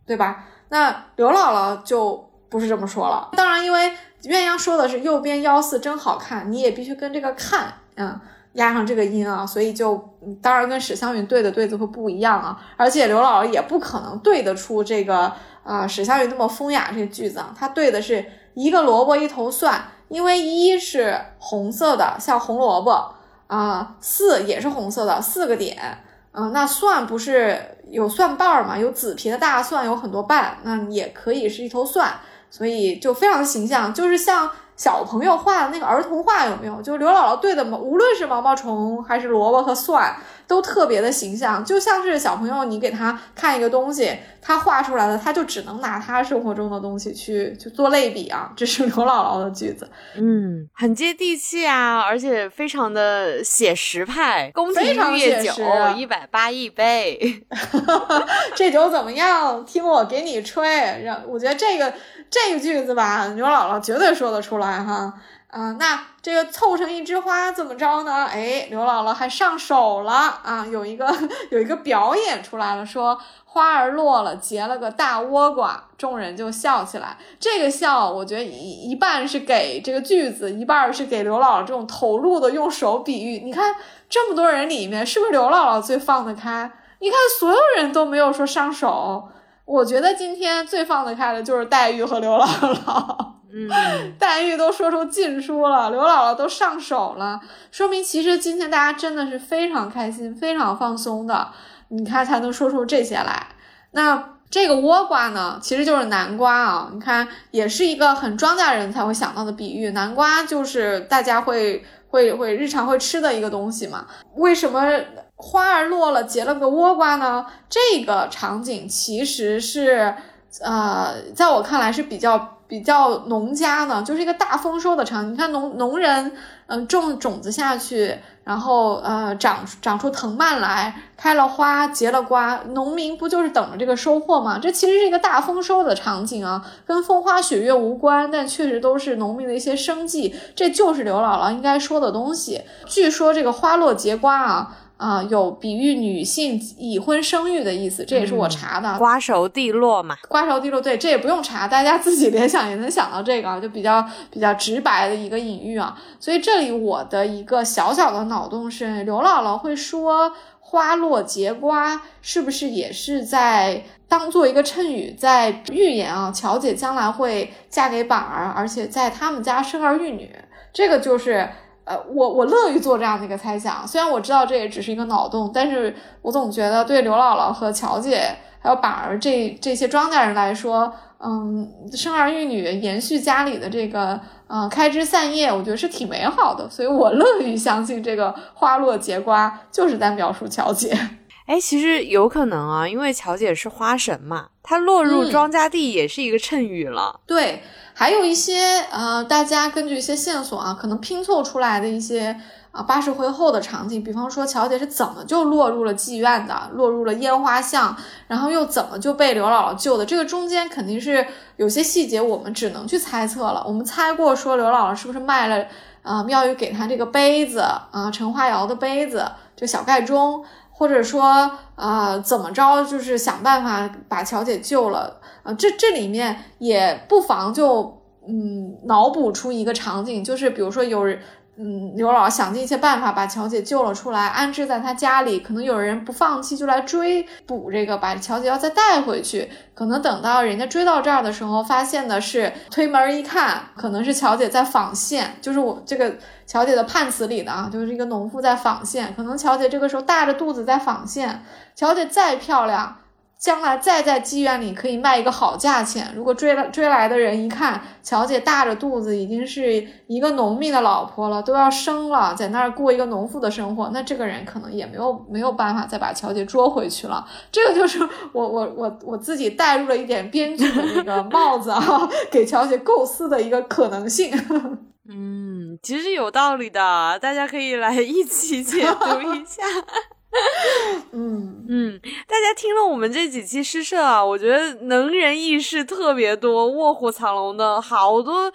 对吧？那刘姥姥就不是这么说了。当然，因为鸳鸯说的是右边幺四真好看，你也必须跟这个看，嗯，压上这个音啊，所以就当然跟史湘云对的对子会不一样啊。而且刘姥姥也不可能对得出这个。啊，史湘云那么风雅这个句子啊，它对的是一个萝卜一头蒜，因为一是红色的，像红萝卜啊，四也是红色的，四个点，嗯，那蒜不是有蒜瓣儿嘛，有紫皮的大蒜有很多瓣，那也可以是一头蒜，所以就非常形象，就是像。小朋友画的那个儿童画有没有？就刘姥姥对的毛，无论是毛毛虫还是萝卜和蒜，都特别的形象，就像是小朋友你给他看一个东西，他画出来的，他就只能拿他生活中的东西去去做类比啊。这是刘姥姥的句子，嗯，很接地气啊，而且非常的写实派。宫廷玉液酒一百八一杯 这酒怎么样？听我给你吹。让我觉得这个。这个句子吧，刘姥姥绝对说得出来哈，啊，那这个凑成一枝花怎么着呢？哎，刘姥姥还上手了啊，有一个 有一个表演出来了，说花儿落了，结了个大倭瓜，众人就笑起来。这个笑，我觉得一一半是给这个句子，一半是给刘姥姥这种投入的用手比喻。你看这么多人里面，是不是刘姥姥最放得开？你看所有人都没有说上手。我觉得今天最放得开的就是黛玉和刘姥姥，嗯，黛玉都说出禁书了，刘姥姥都上手了，说明其实今天大家真的是非常开心、非常放松的，你看才能说出这些来。那这个倭瓜呢，其实就是南瓜啊，你看也是一个很庄稼人才会想到的比喻，南瓜就是大家会会会日常会吃的一个东西嘛，为什么？花儿落了，结了个倭瓜呢。这个场景其实是，呃，在我看来是比较比较农家呢，就是一个大丰收的场景。你看农农人，嗯，种种子下去，然后呃，长长出藤蔓来，开了花，结了瓜，农民不就是等着这个收获吗？这其实是一个大丰收的场景啊，跟风花雪月无关，但确实都是农民的一些生计。这就是刘姥姥应该说的东西。据说这个花落结瓜啊。啊，有比喻女性已婚生育的意思，这也是我查的。瓜熟蒂落嘛，瓜熟蒂落，对，这也不用查，大家自己 联想也能想到这个，就比较比较直白的一个隐喻啊。所以这里我的一个小小的脑洞是，刘姥姥会说花落结瓜，是不是也是在当做一个衬语，在预言啊，乔姐将来会嫁给板儿，而且在他们家生儿育女，这个就是。呃，我我乐于做这样的一个猜想，虽然我知道这也只是一个脑洞，但是我总觉得对刘姥姥和乔姐还有板儿这这些庄稼人来说，嗯，生儿育女，延续家里的这个，嗯，开枝散叶，我觉得是挺美好的，所以我乐于相信这个花落结瓜就是在描述乔姐。哎，其实有可能啊，因为乔姐是花神嘛，她落入庄稼地也是一个衬语了。对。还有一些呃，大家根据一些线索啊，可能拼凑出来的一些啊八十回后的场景，比方说乔姐是怎么就落入了妓院的，落入了烟花巷，然后又怎么就被刘姥姥救的？这个中间肯定是有些细节，我们只能去猜测了。我们猜过说刘姥姥是不是卖了啊妙玉给她这个杯子啊陈花窑的杯子，这小盖钟，或者说啊怎么着，就是想办法把乔姐救了。啊，这这里面也不妨就嗯脑补出一个场景，就是比如说有人嗯，刘姥姥想尽一切办法把乔姐救了出来，安置在她家里。可能有人不放弃，就来追捕这个，把乔姐要再带回去。可能等到人家追到这儿的时候，发现的是推门一看，可能是乔姐在纺线，就是我这个乔姐的判词里的啊，就是一个农妇在纺线。可能乔姐这个时候大着肚子在纺线，乔姐再漂亮。将来再在妓院里可以卖一个好价钱。如果追来追来的人一看，乔姐大着肚子，已经是一个农民的老婆了，都要生了，在那儿过一个农妇的生活，那这个人可能也没有没有办法再把乔姐捉回去了。这个就是我我我我自己带入了一点编剧的那个帽子啊，给乔姐构思的一个可能性。嗯，其实有道理的，大家可以来一起解读一下。嗯嗯，大家听了我们这几期诗社啊，我觉得能人异士特别多，卧虎藏龙的好多，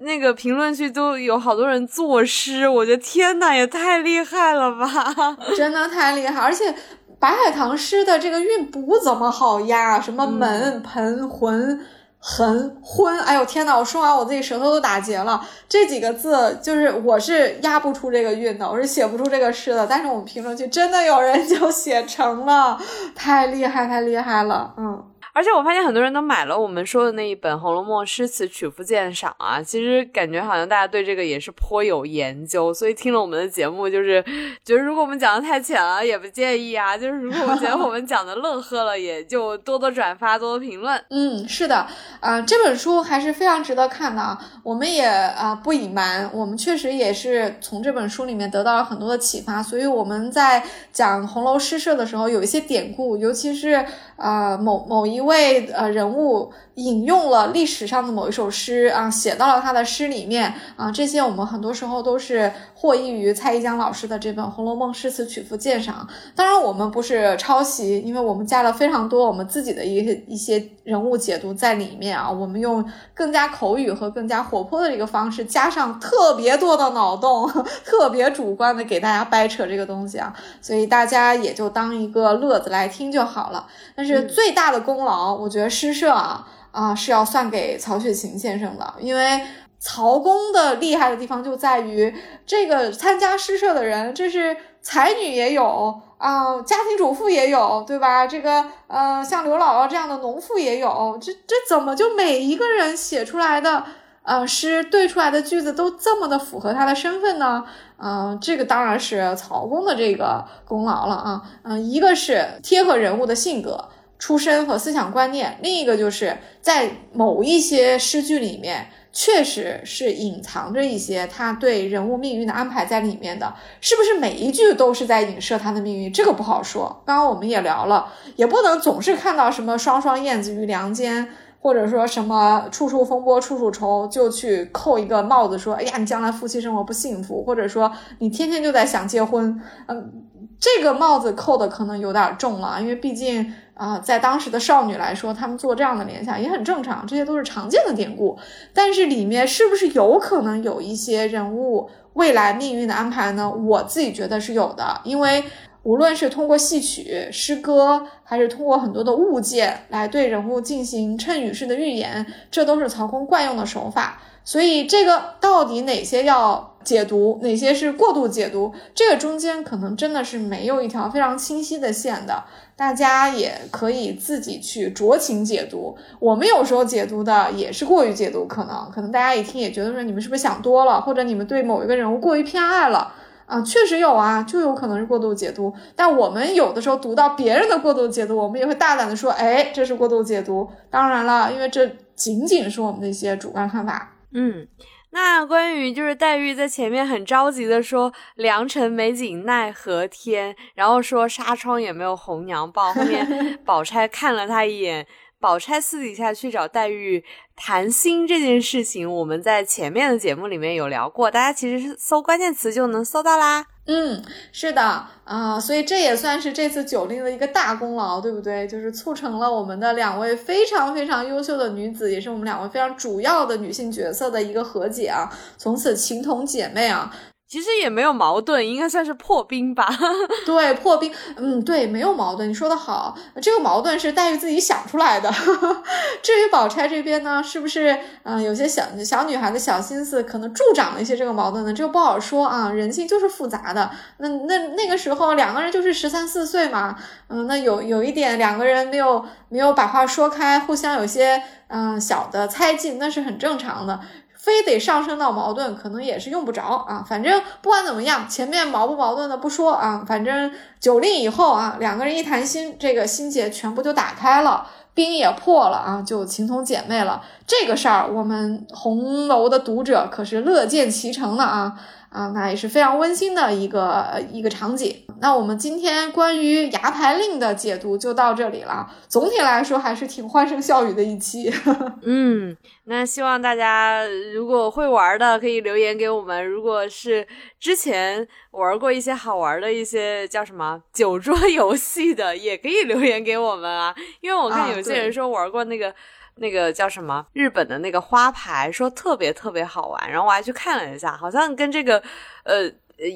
那个评论区都有好多人作诗，我觉得天呐，也太厉害了吧！真的太厉害，而且白海棠诗的这个韵不怎么好押，什么门盆魂。很昏，哎呦天呐！我说完我自己舌头都打结了。这几个字就是我是压不出这个韵的，我是写不出这个诗的。但是我们评论区真的有人就写成了，太厉害，太厉害了，嗯。而且我发现很多人都买了我们说的那一本《红楼梦诗词曲赋鉴赏》啊，其实感觉好像大家对这个也是颇有研究，所以听了我们的节目，就是觉得如果我们讲的太浅了，也不介意啊。就是如果我觉得我们讲的乐呵了，也就多多转发，多多评论。嗯，是的，啊，这本书还是非常值得看的啊。我们也啊不隐瞒，我们确实也是从这本书里面得到了很多的启发，所以我们在讲红楼诗社的时候，有一些典故，尤其是啊某某一。一位呃人物引用了历史上的某一首诗啊，写到了他的诗里面啊，这些我们很多时候都是获益于蔡一江老师的这本《红楼梦诗词曲赋鉴赏》。当然，我们不是抄袭，因为我们加了非常多我们自己的一些一些人物解读在里面啊。我们用更加口语和更加活泼的一个方式，加上特别多的脑洞，特别主观的给大家掰扯这个东西啊，所以大家也就当一个乐子来听就好了。但是最大的功劳。好我觉得诗社啊啊是要算给曹雪芹先生的，因为曹公的厉害的地方就在于这个参加诗社的人，这是才女也有啊，家庭主妇也有，对吧？这个呃，像刘姥姥这样的农妇也有，这这怎么就每一个人写出来的呃诗对出来的句子都这么的符合他的身份呢？嗯，这个当然是曹公的这个功劳了啊。嗯，一个是贴合人物的性格。出身和思想观念，另一个就是在某一些诗句里面，确实是隐藏着一些他对人物命运的安排在里面的，是不是每一句都是在影射他的命运？这个不好说。刚刚我们也聊了，也不能总是看到什么双双燕子于梁间，或者说什么处处风波处处愁，就去扣一个帽子说，哎呀，你将来夫妻生活不幸福，或者说你天天就在想结婚，嗯，这个帽子扣的可能有点重了，因为毕竟。啊，在当时的少女来说，她们做这样的联想也很正常，这些都是常见的典故。但是里面是不是有可能有一些人物未来命运的安排呢？我自己觉得是有的，因为无论是通过戏曲、诗歌，还是通过很多的物件来对人物进行谶语式的预言，这都是曹公惯用的手法。所以这个到底哪些要解读，哪些是过度解读，这个中间可能真的是没有一条非常清晰的线的。大家也可以自己去酌情解读，我们有时候解读的也是过于解读，可能可能大家一听也觉得说你们是不是想多了，或者你们对某一个人物过于偏爱了啊？确实有啊，就有可能是过度解读。但我们有的时候读到别人的过度解读，我们也会大胆的说，哎，这是过度解读。当然了，因为这仅仅是我们的一些主观看法。嗯。那关于就是黛玉在前面很着急的说“良辰美景奈何天”，然后说纱窗也没有红娘报。后面 宝钗看了他一眼，宝钗私底下去找黛玉谈心这件事情，我们在前面的节目里面有聊过，大家其实是搜关键词就能搜到啦。嗯，是的啊，所以这也算是这次酒令的一个大功劳，对不对？就是促成了我们的两位非常非常优秀的女子，也是我们两位非常主要的女性角色的一个和解啊，从此情同姐妹啊。其实也没有矛盾，应该算是破冰吧。对，破冰，嗯，对，没有矛盾。你说的好，这个矛盾是黛玉自己想出来的。至于宝钗这边呢，是不是嗯有些小小女孩的小心思，可能助长了一些这个矛盾呢？这个不好说啊，人性就是复杂的。那那那个时候两个人就是十三四岁嘛，嗯，那有有一点两个人没有没有把话说开，互相有些嗯小的猜忌，那是很正常的。非得上升到矛盾，可能也是用不着啊。反正不管怎么样，前面矛不矛盾的不说啊，反正酒令以后啊，两个人一谈心，这个心结全部就打开了，冰也破了啊，就情同姐妹了。这个事儿，我们红楼的读者可是乐见其成的啊。啊，那也是非常温馨的一个一个场景。那我们今天关于牙牌令的解读就到这里了。总体来说，还是挺欢声笑语的一期。嗯，那希望大家如果会玩的，可以留言给我们；如果是之前玩过一些好玩的一些叫什么酒桌游戏的，也可以留言给我们啊。因为我看有些人说玩过那个。那个叫什么？日本的那个花牌说特别特别好玩，然后我还去看了一下，好像跟这个呃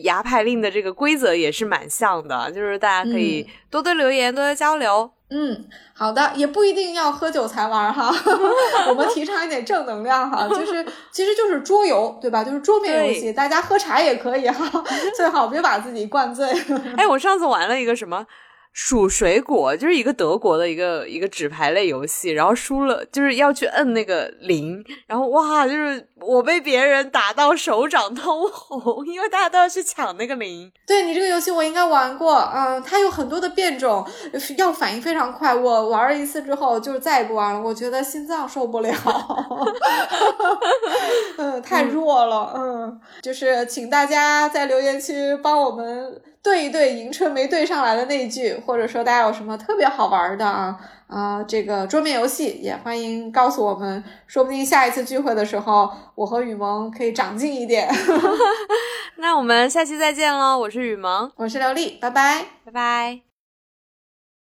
牙牌令的这个规则也是蛮像的，就是大家可以多多留言，多多交流。嗯，好的，也不一定要喝酒才玩哈，我们提倡一点正能量哈，就是 其实就是桌游对吧？就是桌面游戏，大家喝茶也可以哈，最好别把自己灌醉。哎，我上次玩了一个什么？数水果就是一个德国的一个一个纸牌类游戏，然后输了就是要去摁那个零，然后哇，就是我被别人打到手掌通红，因为大家都要去抢那个零。对你这个游戏我应该玩过，嗯，它有很多的变种，要反应非常快。我玩了一次之后就再也不玩了，我觉得心脏受不了，嗯，太弱了，嗯，就是请大家在留言区帮我们。对一对迎春没对上来的那句，或者说大家有什么特别好玩的啊啊，这个桌面游戏也欢迎告诉我们，说不定下一次聚会的时候，我和雨萌可以长进一点。那我们下期再见喽！我是雨萌，我是刘丽，拜拜，拜拜。